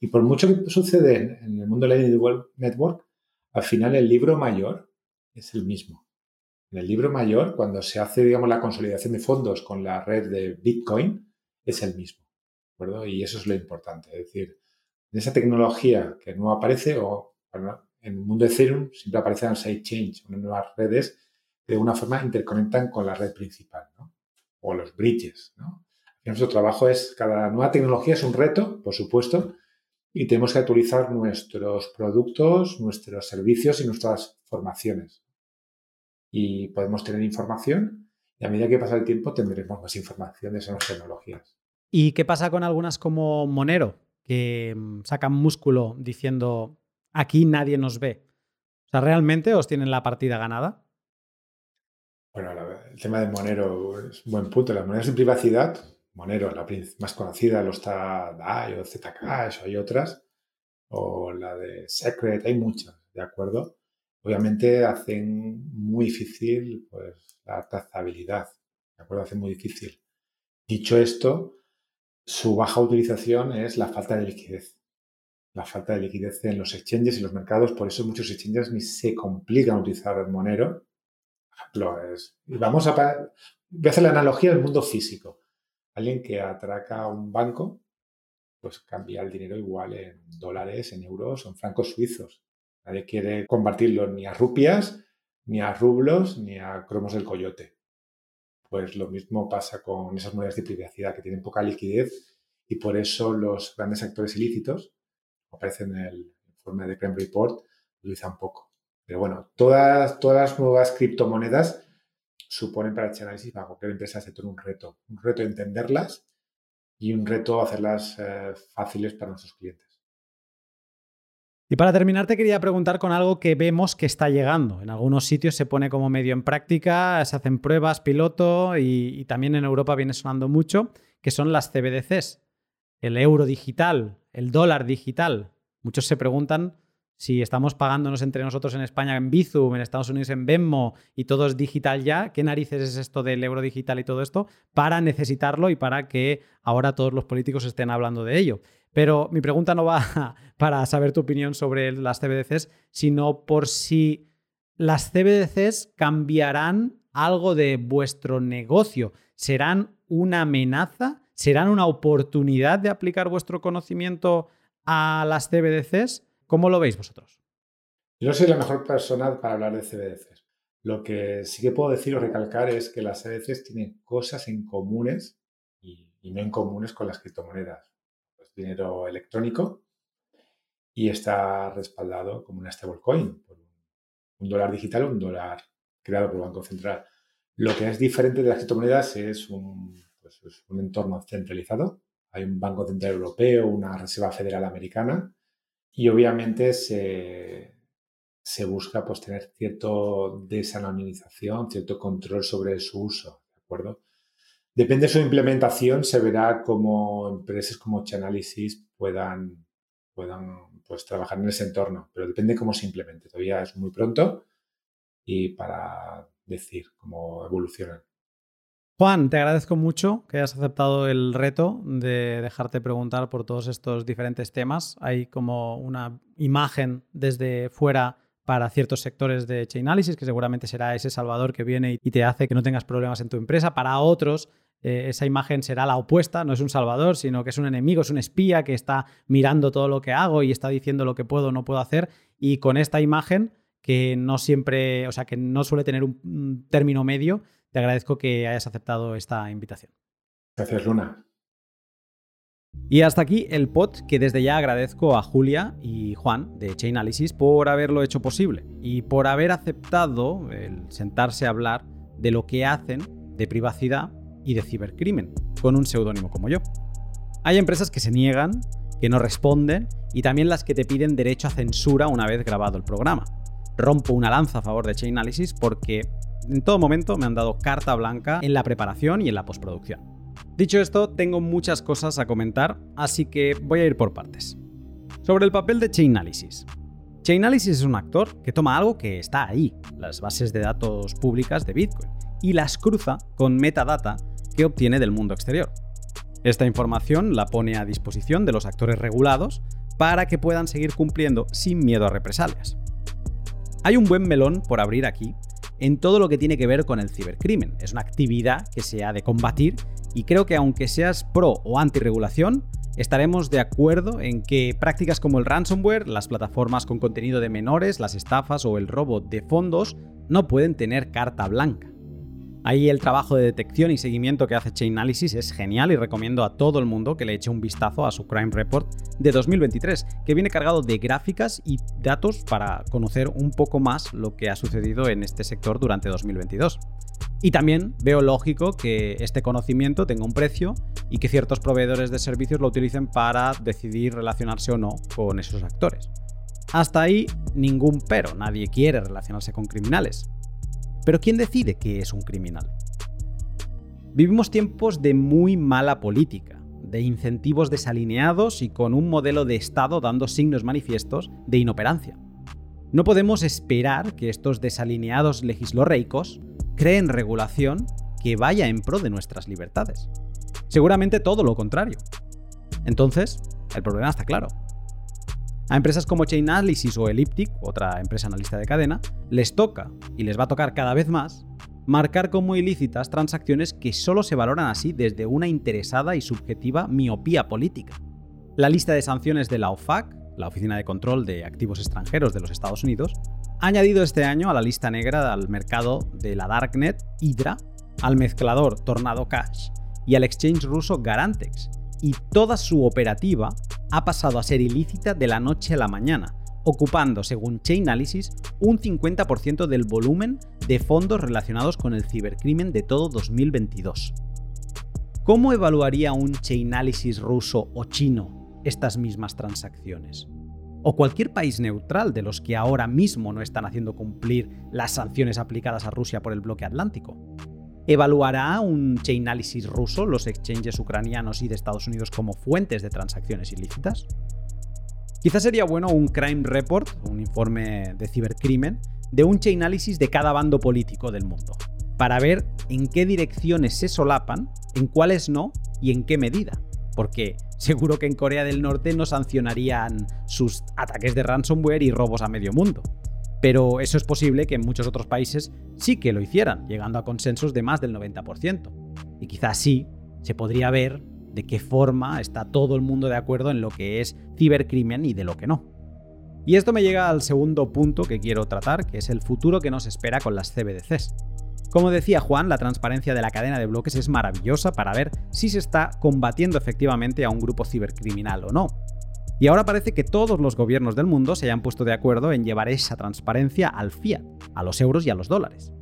Y por mucho que sucede en el mundo de Lightning Network, al final el libro mayor es el mismo. En el libro mayor, cuando se hace, digamos, la consolidación de fondos con la red de Bitcoin, es el mismo, ¿de acuerdo? Y eso es lo importante, es decir, en esa tecnología que no aparece, o en el mundo de Ethereum siempre aparecen sidechains, unas nuevas redes que de una forma interconectan con la red principal, ¿no? O los bridges. ¿no? Nuestro trabajo es, cada nueva tecnología es un reto, por supuesto, y tenemos que actualizar nuestros productos, nuestros servicios y nuestras formaciones. Y podemos tener información y a medida que pasa el tiempo tendremos más información de esas tecnologías. ¿Y qué pasa con algunas como Monero, que mm, sacan músculo diciendo aquí nadie nos ve? O sea, ¿realmente os tienen la partida ganada? Bueno, el tema de Monero es un buen punto. Las monedas de privacidad, Monero, la más conocida, lo está DAI o Zcash, hay otras, o la de Secret, hay muchas, ¿de acuerdo? Obviamente hacen muy difícil pues, la trazabilidad, ¿de acuerdo? Hacen muy difícil. Dicho esto, su baja utilización es la falta de liquidez. La falta de liquidez en los exchanges y los mercados, por eso muchos exchanges ni se complican utilizar Monero y vamos a, voy a hacer la analogía del mundo físico. Alguien que atraca un banco, pues cambia el dinero igual en dólares, en euros o en francos suizos. Nadie quiere convertirlo ni a rupias, ni a rublos, ni a cromos del coyote. Pues lo mismo pasa con esas monedas de privacidad que tienen poca liquidez y por eso los grandes actores ilícitos, como aparece en el informe de Crime Report, utilizan poco. Pero bueno, todas, todas las nuevas criptomonedas suponen para Chainalysis, para cualquier empresa sector, un reto. Un reto entenderlas y un reto hacerlas eh, fáciles para nuestros clientes. Y para terminar, te quería preguntar con algo que vemos que está llegando. En algunos sitios se pone como medio en práctica, se hacen pruebas, piloto y, y también en Europa viene sonando mucho, que son las CBDCs, el euro digital, el dólar digital. Muchos se preguntan si estamos pagándonos entre nosotros en España en Bizum, en Estados Unidos en Venmo y todo es digital ya, ¿qué narices es esto del euro digital y todo esto para necesitarlo y para que ahora todos los políticos estén hablando de ello? Pero mi pregunta no va [laughs] para saber tu opinión sobre las CBDCs, sino por si las CBDCs cambiarán algo de vuestro negocio. ¿Serán una amenaza? ¿Serán una oportunidad de aplicar vuestro conocimiento a las CBDCs? ¿Cómo lo veis vosotros? Yo no soy la mejor persona para hablar de CBDCs. Lo que sí que puedo decir o recalcar es que las CBDCs tienen cosas en comunes y, no en comunes con las criptomonedas. Pues dinero electrónico y está respaldado como una stablecoin, por un dólar digital o un dólar creado por el Banco Central. Lo que es diferente de las criptomonedas es un, pues, es un entorno centralizado. Hay un Banco Central Europeo, una Reserva Federal Americana y obviamente se, busca pues, tener cierto desanonimización, cierto control sobre su uso, ¿de acuerdo? Depende de su implementación, se verá cómo empresas como Chainalysis puedan, puedan pues, trabajar en ese entorno, pero depende cómo se implemente. Todavía es muy pronto y para decir cómo evolucionan. Juan, te agradezco mucho que hayas aceptado el reto de dejarte preguntar por todos estos diferentes temas. Hay como una imagen desde fuera para ciertos sectores de Chainalysis, que seguramente será ese salvador que viene y te hace que no tengas problemas en tu empresa. Para otros, eh, esa imagen será la opuesta, no es un salvador, sino que es un enemigo, es un espía que está mirando todo lo que hago y está diciendo lo que puedo o no puedo hacer. Y con esta imagen, que no siempre, o sea, que no suele tener un término medio, te agradezco que hayas aceptado esta invitación. Gracias, Luna. Y hasta aquí el pod que desde ya agradezco a Julia y Juan de Chainalysis por haberlo hecho posible y por haber aceptado el sentarse a hablar de lo que hacen de privacidad y de cibercrimen, con un seudónimo como yo. Hay empresas que se niegan, que no responden y también las que te piden derecho a censura una vez grabado el programa. Rompo una lanza a favor de Chainalysis porque en todo momento me han dado carta blanca en la preparación y en la postproducción. Dicho esto, tengo muchas cosas a comentar, así que voy a ir por partes. Sobre el papel de Chainalysis. Chainalysis es un actor que toma algo que está ahí, las bases de datos públicas de Bitcoin, y las cruza con metadata que obtiene del mundo exterior. Esta información la pone a disposición de los actores regulados para que puedan seguir cumpliendo sin miedo a represalias. Hay un buen melón por abrir aquí en todo lo que tiene que ver con el cibercrimen. Es una actividad que se ha de combatir y creo que aunque seas pro o anti-regulación, estaremos de acuerdo en que prácticas como el ransomware, las plataformas con contenido de menores, las estafas o el robo de fondos no pueden tener carta blanca. Ahí el trabajo de detección y seguimiento que hace Chainalysis es genial y recomiendo a todo el mundo que le eche un vistazo a su Crime Report de 2023, que viene cargado de gráficas y datos para conocer un poco más lo que ha sucedido en este sector durante 2022. Y también veo lógico que este conocimiento tenga un precio y que ciertos proveedores de servicios lo utilicen para decidir relacionarse o no con esos actores. Hasta ahí ningún pero, nadie quiere relacionarse con criminales. Pero ¿quién decide qué es un criminal? Vivimos tiempos de muy mala política, de incentivos desalineados y con un modelo de Estado dando signos manifiestos de inoperancia. No podemos esperar que estos desalineados legislorreicos creen regulación que vaya en pro de nuestras libertades. Seguramente todo lo contrario. Entonces, el problema está claro. A empresas como Chainalysis o Elliptic, otra empresa analista de cadena, les toca, y les va a tocar cada vez más, marcar como ilícitas transacciones que solo se valoran así desde una interesada y subjetiva miopía política. La lista de sanciones de la OFAC, la Oficina de Control de Activos Extranjeros de los Estados Unidos, ha añadido este año a la lista negra al mercado de la Darknet Hydra, al mezclador Tornado Cash y al exchange ruso Garantex, y toda su operativa ha pasado a ser ilícita de la noche a la mañana, ocupando, según Chainalysis, un 50% del volumen de fondos relacionados con el cibercrimen de todo 2022. ¿Cómo evaluaría un Chainalysis ruso o chino estas mismas transacciones? O cualquier país neutral de los que ahora mismo no están haciendo cumplir las sanciones aplicadas a Rusia por el bloque atlántico. ¿Evaluará un Chainalysis ruso los exchanges ucranianos y de Estados Unidos como fuentes de transacciones ilícitas? Quizás sería bueno un crime report, un informe de cibercrimen, de un Chainalysis de cada bando político del mundo, para ver en qué direcciones se solapan, en cuáles no y en qué medida. Porque seguro que en Corea del Norte no sancionarían sus ataques de ransomware y robos a medio mundo. Pero eso es posible que en muchos otros países sí que lo hicieran, llegando a consensos de más del 90%. Y quizás sí se podría ver de qué forma está todo el mundo de acuerdo en lo que es cibercrimen y de lo que no. Y esto me llega al segundo punto que quiero tratar, que es el futuro que nos espera con las CBDCs. Como decía Juan, la transparencia de la cadena de bloques es maravillosa para ver si se está combatiendo efectivamente a un grupo cibercriminal o no. Y ahora parece que todos los gobiernos del mundo se hayan puesto de acuerdo en llevar esa transparencia al fiat, a los euros y a los dólares.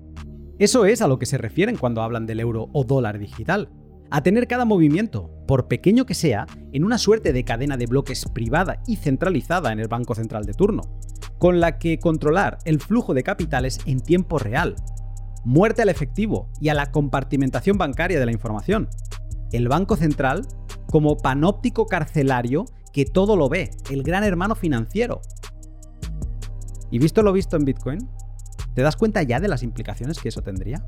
Eso es a lo que se refieren cuando hablan del euro o dólar digital. A tener cada movimiento, por pequeño que sea, en una suerte de cadena de bloques privada y centralizada en el Banco Central de turno, con la que controlar el flujo de capitales en tiempo real. muerte al efectivo y a la compartimentación bancaria de la información. El Banco Central como panóptico carcelario que todo lo ve, el gran hermano financiero. Y visto lo visto en Bitcoin, ¿te das cuenta ya de las implicaciones que eso tendría?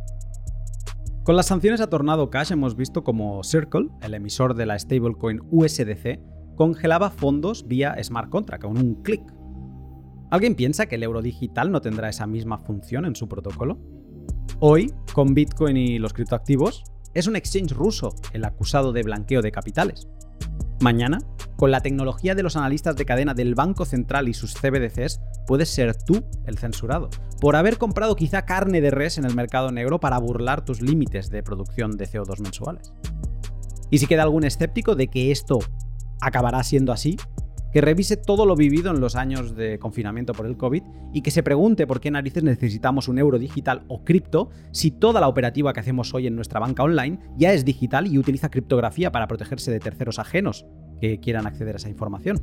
Con las sanciones a Tornado Cash hemos visto como Circle, el emisor de la stablecoin USDC, congelaba fondos vía smart contract con un clic. ¿Alguien piensa que el euro digital no tendrá esa misma función en su protocolo? Hoy, con Bitcoin y los criptoactivos, es un exchange ruso el acusado de blanqueo de capitales. Mañana, con la tecnología de los analistas de cadena del Banco Central y sus CBDCs, puedes ser tú el censurado, por haber comprado quizá carne de res en el mercado negro para burlar tus límites de producción de CO2 mensuales. Y si queda algún escéptico de que esto acabará siendo así, que revise todo lo vivido en los años de confinamiento por el COVID y que se pregunte por qué narices necesitamos un euro digital o cripto si toda la operativa que hacemos hoy en nuestra banca online ya es digital y utiliza criptografía para protegerse de terceros ajenos que quieran acceder a esa información.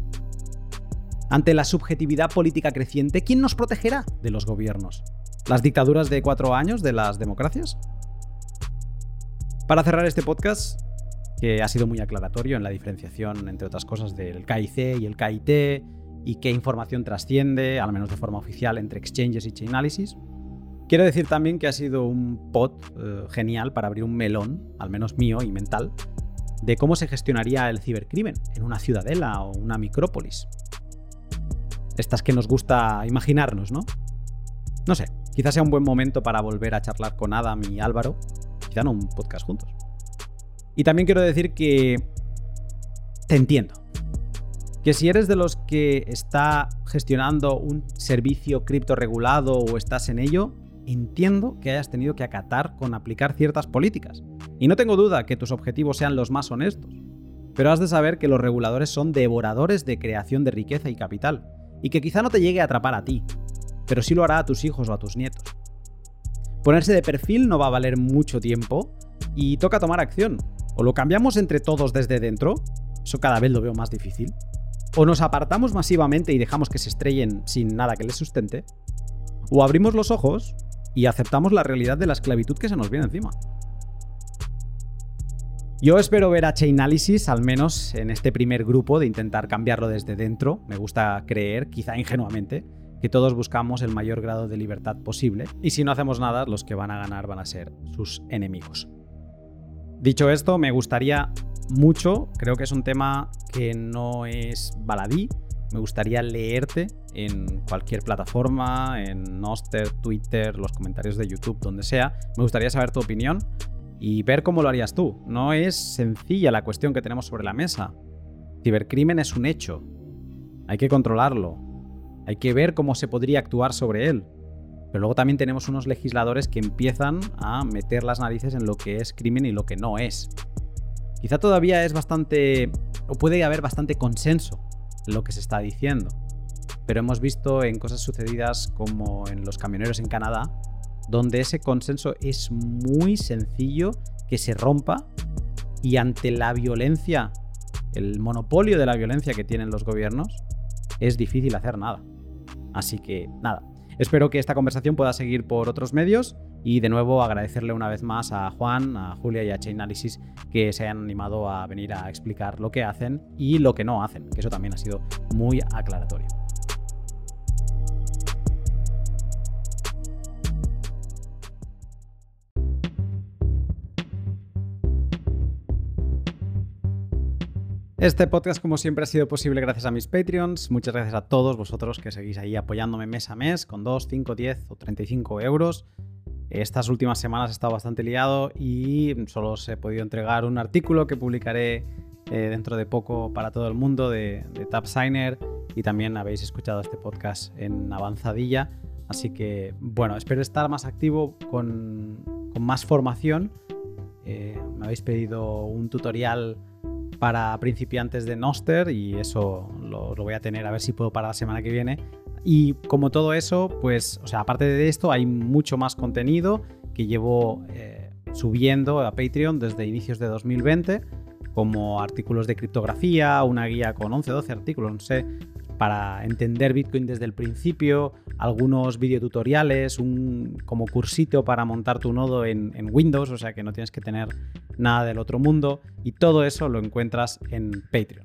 Ante la subjetividad política creciente, ¿quién nos protegerá de los gobiernos? ¿Las dictaduras de cuatro años de las democracias? Para cerrar este podcast, que ha sido muy aclaratorio en la diferenciación, entre otras cosas, del KIC y el KIT y qué información trasciende, al menos de forma oficial, entre exchanges y Chainalysis. Quiero decir también que ha sido un pod eh, genial para abrir un melón, al menos mío y mental, de cómo se gestionaría el cibercrimen en una ciudadela o una micrópolis. Estas que nos gusta imaginarnos, ¿no? No sé, quizás sea un buen momento para volver a charlar con Adam y Álvaro, quizá en un podcast juntos. Y también quiero decir que te entiendo. Que si eres de los que está gestionando un servicio cripto regulado o estás en ello, entiendo que hayas tenido que acatar con aplicar ciertas políticas. Y no tengo duda que tus objetivos sean los más honestos. Pero has de saber que los reguladores son devoradores de creación de riqueza y capital, y que quizá no te llegue a atrapar a ti, pero sí lo hará a tus hijos o a tus nietos. Ponerse de perfil no va a valer mucho tiempo y toca tomar acción, o lo cambiamos entre todos desde dentro, eso cada vez lo veo más difícil, o nos apartamos masivamente y dejamos que se estrellen sin nada que les sustente, o abrimos los ojos y aceptamos la realidad de la esclavitud que se nos viene encima. Yo espero ver a Chainalysis, al menos en este primer grupo, de intentar cambiarlo desde dentro. Me gusta creer, quizá ingenuamente, que todos buscamos el mayor grado de libertad posible, y si no hacemos nada, los que van a ganar van a ser sus enemigos. Dicho esto, me gustaría mucho, creo que es un tema que no es baladí, me gustaría leerte en cualquier plataforma, en Noster, Twitter, los comentarios de YouTube, donde sea. Me gustaría saber tu opinión y ver cómo lo harías tú. No es sencilla la cuestión que tenemos sobre la mesa. Cibercrimen es un hecho. Hay que controlarlo. Hay que ver cómo se podría actuar sobre él. Pero luego también tenemos unos legisladores que empiezan a meter las narices en lo que es crimen y lo que no es. Quizá todavía es bastante, o puede haber bastante consenso en lo que se está diciendo. Pero hemos visto en cosas sucedidas como en los camioneros en Canadá, donde ese consenso es muy sencillo que se rompa y ante la violencia, el monopolio de la violencia que tienen los gobiernos, es difícil hacer nada. Así que nada, Espero que esta conversación pueda seguir por otros medios y de nuevo agradecerle una vez más a Juan, a Julia y a Chainalysis que se hayan animado a venir a explicar lo que hacen y lo que no hacen, que eso también ha sido muy aclaratorio. Este podcast, como siempre, ha sido posible gracias a mis Patreons. Muchas gracias a todos vosotros que seguís ahí apoyándome mes a mes con 2, 5, 10 o 35 euros. Estas últimas semanas he estado bastante liado y solo os he podido entregar un artículo que publicaré eh, dentro de poco para todo el mundo de, de TapSigner y también habéis escuchado este podcast en avanzadilla. Así que, bueno, espero estar más activo con, más formación. Eh, me habéis pedido un tutorial para principiantes de Noster y eso lo, voy a tener a ver si puedo para la semana que viene. Y como todo eso, pues, o sea, aparte de esto, hay mucho más contenido que llevo eh, subiendo a Patreon desde inicios de 2020, como artículos de criptografía, una guía con 11, 12 artículos, no sé, para entender Bitcoin desde el principio, algunos videotutoriales, un como cursito para montar tu nodo en, en, Windows, o sea que no tienes que tener nada del otro mundo, y todo eso lo encuentras en Patreon.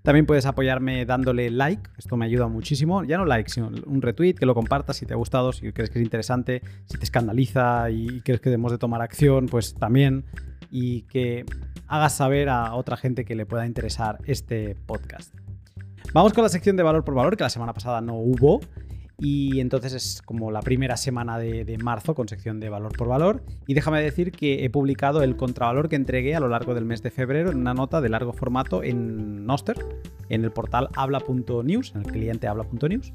También puedes apoyarme dándole like, esto me ayuda muchísimo. Ya no like, sino un retweet, que lo compartas si te ha gustado, si crees que es interesante, si te escandaliza y crees que debemos de tomar acción, pues también. Y que hagas saber a otra gente que le pueda interesar este podcast. Vamos con la sección de valor por valor, que la semana pasada no hubo. Y entonces es como la primera semana de, marzo con sección de valor por valor. Y déjame decir que he publicado el contravalor que entregué a lo largo del mes de febrero en una nota de largo formato en Noster, en el portal habla.news, en el cliente habla.news.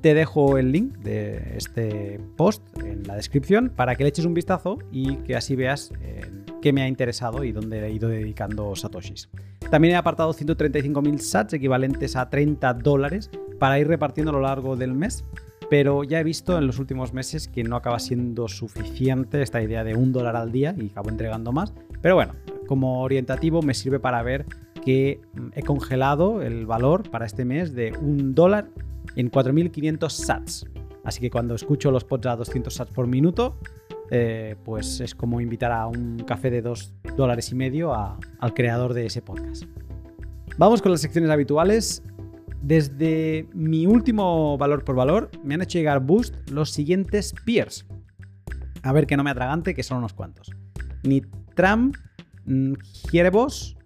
Te dejo el link de este post en la descripción para que le eches un vistazo y que así veas eh, qué me ha interesado y dónde he ido dedicando satoshis. También he apartado 135.000 sats equivalentes a 30 dólares para ir repartiendo a lo largo del mes, pero ya he visto en los últimos meses que no acaba siendo suficiente esta idea de un dólar al día y acabo entregando más. Pero bueno, como orientativo me sirve para ver que mm, he congelado el valor para este mes de un dólar en 4.500 sats. Así que cuando escucho los pods a 200 sats por minuto, eh, pues es como invitar a un café de 2 dólares y medio al creador de ese podcast. Vamos con las secciones habituales. Desde mi último valor por valor me han hecho llegar boost los siguientes peers. A ver que no me atragante, que son unos cuantos. Nitram, Hierebos,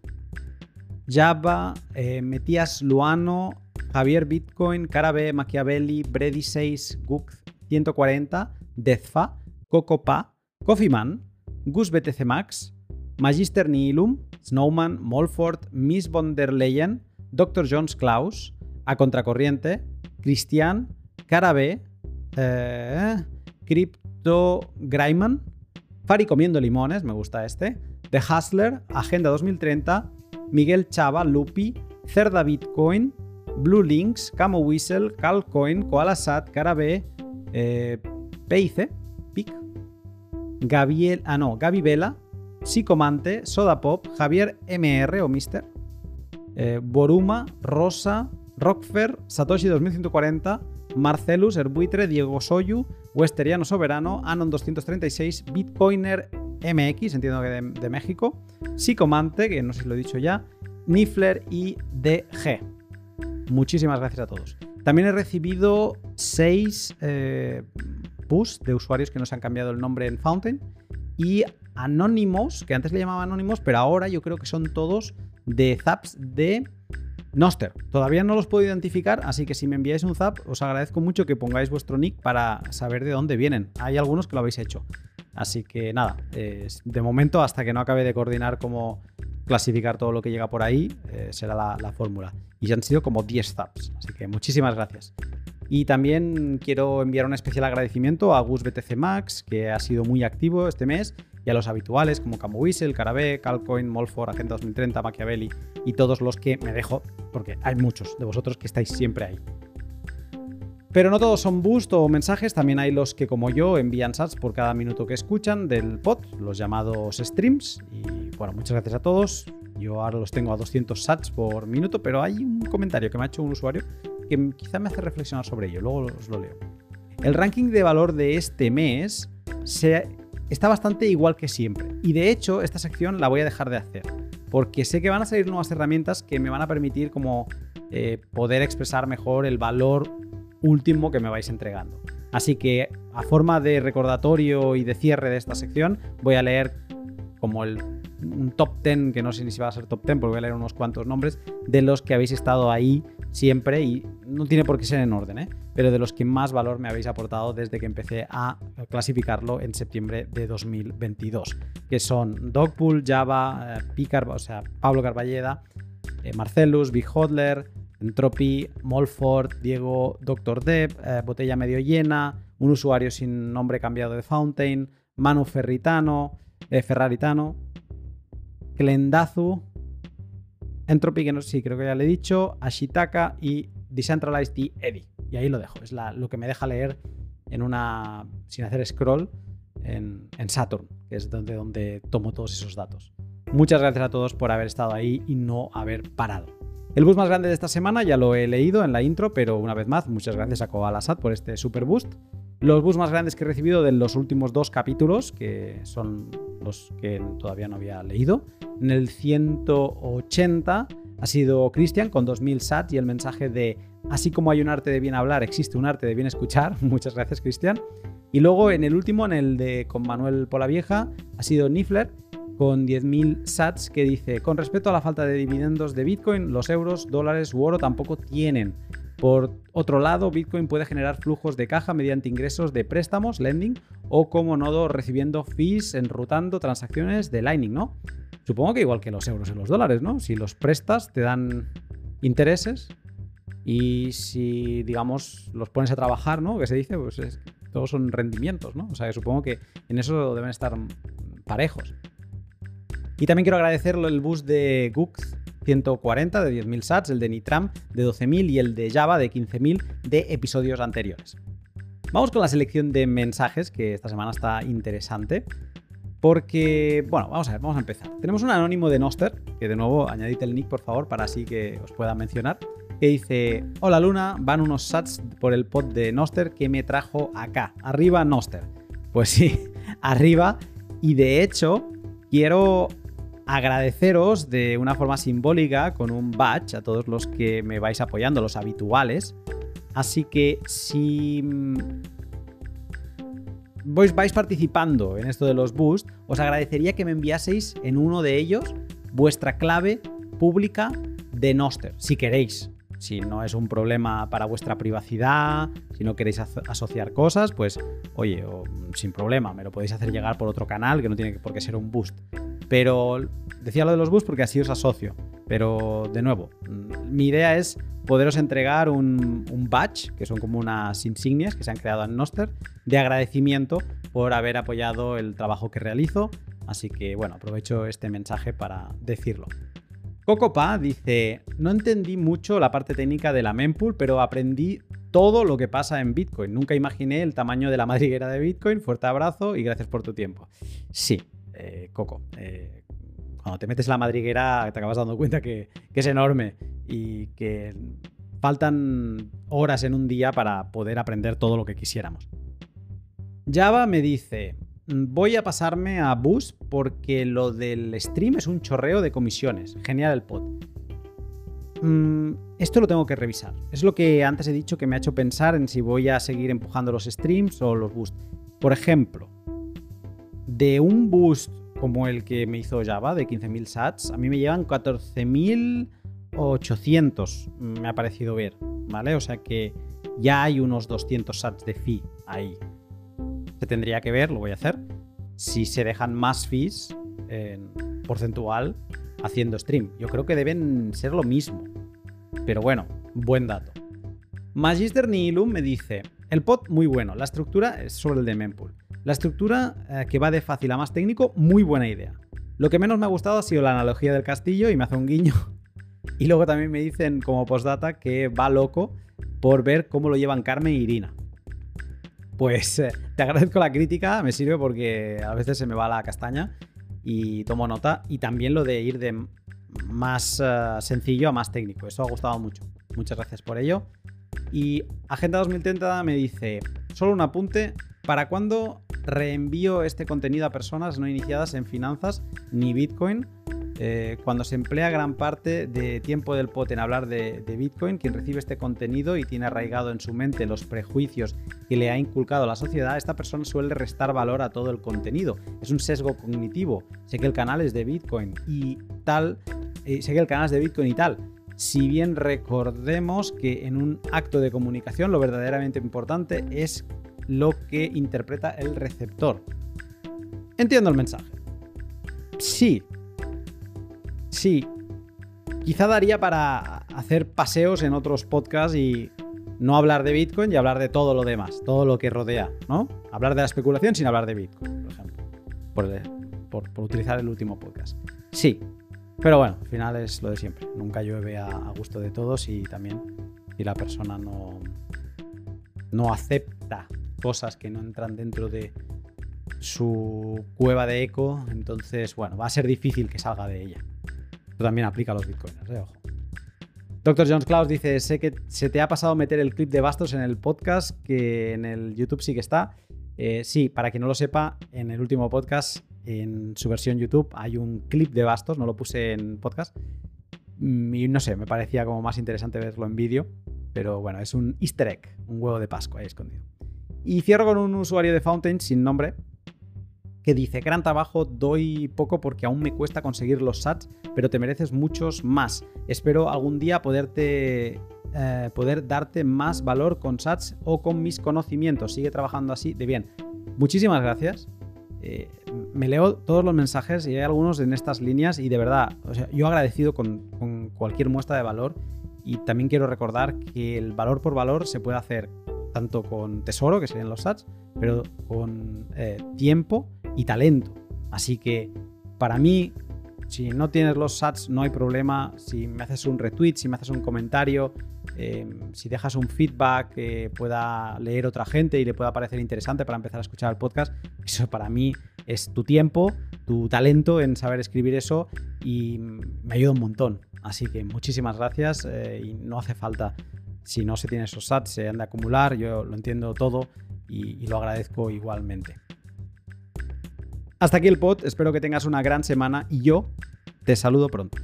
Java, eh, Metías Luano, Javier Bitcoin, Carabe, Machiavelli, Brady 6, Guk 140, Dezfa, Cocopa, Coffeeman, Gus BTC Max, Magister Nihilum, Snowman, Molford, Miss von der Leyen, Dr. Jones Klaus, A Contracorriente, Cristian, Cara B, eh, Crypto Fari comiendo limones, me gusta este, The Hustler, Agenda 2030, Miguel Chava, Lupi, Cerda Bitcoin, Blue Links, Camo Whistle, Calcoin, Koala Sat, Cara B, eh, Gabriel, ah no, Gaby Vela, Psicomante, Soda Pop, Javier MR o Mister, eh, Boruma, Rosa, Rockfer, Satoshi 2140, Marcelus, Erbuitre, Diego Soyu, Westeriano Soberano, Anon 236, Bitcoiner MX, entiendo que de, México, Psicomante, que no sé si lo he dicho ya, Nifler y DG. Muchísimas gracias a todos. También he recibido 6 eh, push de usuarios que nos han cambiado el nombre en Fountain y anónimos, que antes le llamaba anónimos, pero ahora yo creo que son todos de zaps de Noster. Todavía no los puedo identificar, así que si me enviáis un zap, os agradezco mucho que pongáis vuestro nick para saber de dónde vienen. Hay algunos que lo habéis hecho. Así que nada, de momento, hasta que no acabe de coordinar cómo clasificar todo lo que llega por ahí, eh, será la, la, fórmula. Y ya han sido como 10 zaps, así que muchísimas gracias. Y también quiero enviar un especial agradecimiento a Gus BTC Max, que ha sido muy activo este mes, y a los habituales como Camo Whistle, Carabé, Calcoin, Molfor, Agenda 2030, Machiavelli y todos los que me dejo, porque hay muchos de vosotros que estáis siempre ahí. Pero no todos son boost o mensajes, también hay los que como yo envían sats por cada minuto que escuchan del pod, los llamados streams. Y bueno, muchas gracias a todos. Yo ahora los tengo a 200 sats por minuto, pero hay un comentario que me ha hecho un usuario que quizá me hace reflexionar sobre ello, luego os lo leo. El ranking de valor de este mes está bastante igual que siempre. Y de hecho, esta sección la voy a dejar de hacer. Porque sé que van a salir nuevas herramientas que me van a permitir como eh, poder expresar mejor el valor último que me vais entregando. Así que a forma de recordatorio y de cierre de esta sección, voy a leer como el, un top 10, que no sé ni si va a ser top 10, porque voy a leer unos cuantos nombres, de los que habéis estado ahí siempre y no tiene por qué ser en orden, ¿eh? pero de los que más valor me habéis aportado desde que empecé a clasificarlo en septiembre de 2022, que son Dogpool, Java, eh, Picar, o sea, Pablo Carballeda, eh, Marcelus, Big Hodler, Entropy, Molford, Diego, Dr. Dev, Botella Medio Llena, un usuario sin nombre cambiado de Fountain, Manu Ferritano, Ferraritano, Klendazu, Entropy, que no sé si creo que ya le he dicho, Ashitaka y Decentralized y Eddy. Y ahí lo dejo. Es lo que me deja leer en una. sin hacer scroll en, Saturn, que es donde, donde tomo todos esos datos. Muchas gracias a todos por haber estado ahí y no haber parado. El boost más grande de esta semana ya lo he leído en la intro, pero una vez más, muchas gracias a Koalasat por este super boost. Los boosts más grandes que he recibido de los últimos dos capítulos, que son los que todavía no había leído. En el 180 ha sido Cristian con 2000 sats y el mensaje de así como hay un arte de bien hablar, existe un arte de bien escuchar. [laughs] Muchas gracias, Cristian. Y luego en el último, en el de con Manuel Polavieja, ha sido Nifler con 10.000 sats que dice, con respecto a la falta de dividendos de Bitcoin, los euros, dólares u oro tampoco tienen. Por otro lado, Bitcoin puede generar flujos de caja mediante ingresos de préstamos, lending, o como nodo recibiendo fees enrutando transacciones de Lightning, ¿no? Supongo que igual que los euros y los dólares, ¿no? Si los prestas te dan intereses y si, digamos, los pones a trabajar, ¿no? Que se dice, pues todos son rendimientos, ¿no? O sea, que supongo que en eso deben estar parejos. Y también quiero agradecerlo el bus de Gux 140 de 10.000 sats, el de Nitram de 12.000 y el de Java de 15.000 de episodios anteriores. Vamos con la selección de mensajes, que esta semana está interesante. Porque, bueno, vamos a ver, vamos a empezar. Tenemos un anónimo de Noster, que de nuevo añadid el nick, por favor, para así que os pueda mencionar, que dice, hola Luna, van unos sats por el pod de Noster que me trajo acá, arriba Noster. Pues sí, [laughs] arriba, y de hecho, quiero agradeceros de una forma simbólica con un badge a todos los que me vais apoyando, los habituales. Así que si mm, vais participando en esto de los boosts, os agradecería que me enviaseis en uno de ellos vuestra clave pública de Noster, si queréis. Si no es un problema para vuestra privacidad, si no queréis asociar cosas, pues oye, sin problema, me lo podéis hacer llegar por otro canal que no tiene por qué ser un boost. Pero decía lo de los bus porque así os asocio. Pero de nuevo, mm, mi idea es poderos entregar un, badge, que son como unas insignias que se han creado en Noster, de agradecimiento por haber apoyado el trabajo que realizo. Así que bueno, aprovecho este mensaje para decirlo. Cocopa dice, no entendí mucho la parte técnica de la mempool, pero aprendí todo lo que pasa en Bitcoin. Nunca imaginé el tamaño de la madriguera de Bitcoin. Fuerte abrazo y gracias por tu tiempo. Sí, eh, Coco. Eh, cuando te metes la madriguera te acabas dando cuenta que, es enorme y que faltan horas en un día para poder aprender todo lo que quisiéramos. Java me dice, voy a pasarme a Bus porque lo del stream es un chorreo de comisiones. Genial el pod. Mm, esto lo tengo que revisar. Es lo que antes he dicho que me ha hecho pensar en si voy a seguir empujando los streams o los boosts. Por ejemplo, de un boost como el que me hizo Java de 15.000 sats, a mí me llevan 14.800, me ha parecido ver, ¿vale? O sea que ya hay unos 200 sats de fee ahí. Se tendría que ver, lo voy a hacer, si se dejan más fees en porcentual haciendo stream. Yo creo que deben ser lo mismo. Pero bueno, buen dato. Magister Nihilum me dice, el pod muy bueno, la estructura es sobre el de mempool. La estructura eh, que va de fácil a más técnico, muy buena idea. Lo que menos me ha gustado ha sido la analogía del castillo y me hace un guiño. [laughs] Y luego también me dicen como postdata que va loco por ver cómo lo llevan Carmen y Irina. Pues eh, te agradezco la crítica, me sirve porque a veces se me va la castaña y tomo nota. Y también lo de ir de más eh, sencillo a más técnico. Eso ha gustado mucho. Muchas gracias por ello. Y Agenda 2030 me dice, solo un apunte, ¿para cuándo reenvío este contenido a personas no iniciadas en finanzas ni Bitcoin. Eh, cuando se emplea gran parte de tiempo del pot en hablar de, Bitcoin, quien recibe este contenido y tiene arraigado en su mente los prejuicios que le ha inculcado la sociedad, esta persona suele restar valor a todo el contenido. Es un sesgo cognitivo. Sé que el canal es de Bitcoin y tal, eh, sé que el canal es de Bitcoin y tal. Si bien recordemos que en un acto de comunicación lo verdaderamente importante es lo que interpreta el receptor. Entiendo el mensaje. Sí. Sí. Quizá daría para hacer paseos en otros podcasts y no hablar de Bitcoin y hablar de todo lo demás, todo lo que rodea, ¿no? Hablar de la especulación sin hablar de Bitcoin, por ejemplo. Por, utilizar el último podcast. Sí. Pero bueno, al final es lo de siempre. Nunca llueve a, a gusto de todos y también si la persona no, no acepta cosas que no entran dentro de su cueva de eco, entonces, bueno, va a ser difícil que salga de ella. También aplica a los bitcoins, ¿eh? ojo. Dr. Jones Klaus dice, sé que se te ha pasado meter el clip de Bastos en el podcast, que en el YouTube sí que está. Eh, sí, para quien no lo sepa, en el último podcast, en su versión YouTube, hay un clip de Bastos, no lo puse en podcast. Mm, y no sé, me parecía como más interesante verlo en vídeo. Pero bueno, es un easter egg, un huevo de Pascua ahí escondido. Y cierro con un usuario de Fountain sin nombre, que dice, gran trabajo, doy poco porque aún me cuesta conseguir los sats, pero te mereces muchos más. Espero algún día poderte, eh, poder darte más valor con sats o con mis conocimientos. Sigue trabajando así de bien. Muchísimas gracias. Eh, me leo todos los mensajes y hay algunos en estas líneas y de verdad, o sea, yo agradecido con, cualquier muestra de valor y también quiero recordar que el valor por valor se puede hacer tanto con tesoro, que serían los sats, pero con eh, tiempo y talento. Así que para mí, si no tienes los sats, no hay problema. Si me haces un retweet, si me haces un comentario, em, si dejas un feedback que pueda leer otra gente y le pueda parecer interesante para empezar a escuchar el podcast, eso para mí es tu tiempo, tu talento en saber escribir eso y me ayuda un montón. Así que muchísimas gracias eh, y no hace falta si no se tiene esos sats, se han de acumular, yo lo entiendo todo y lo agradezco igualmente. Hasta aquí el pod, espero que tengas una gran semana y yo te saludo pronto.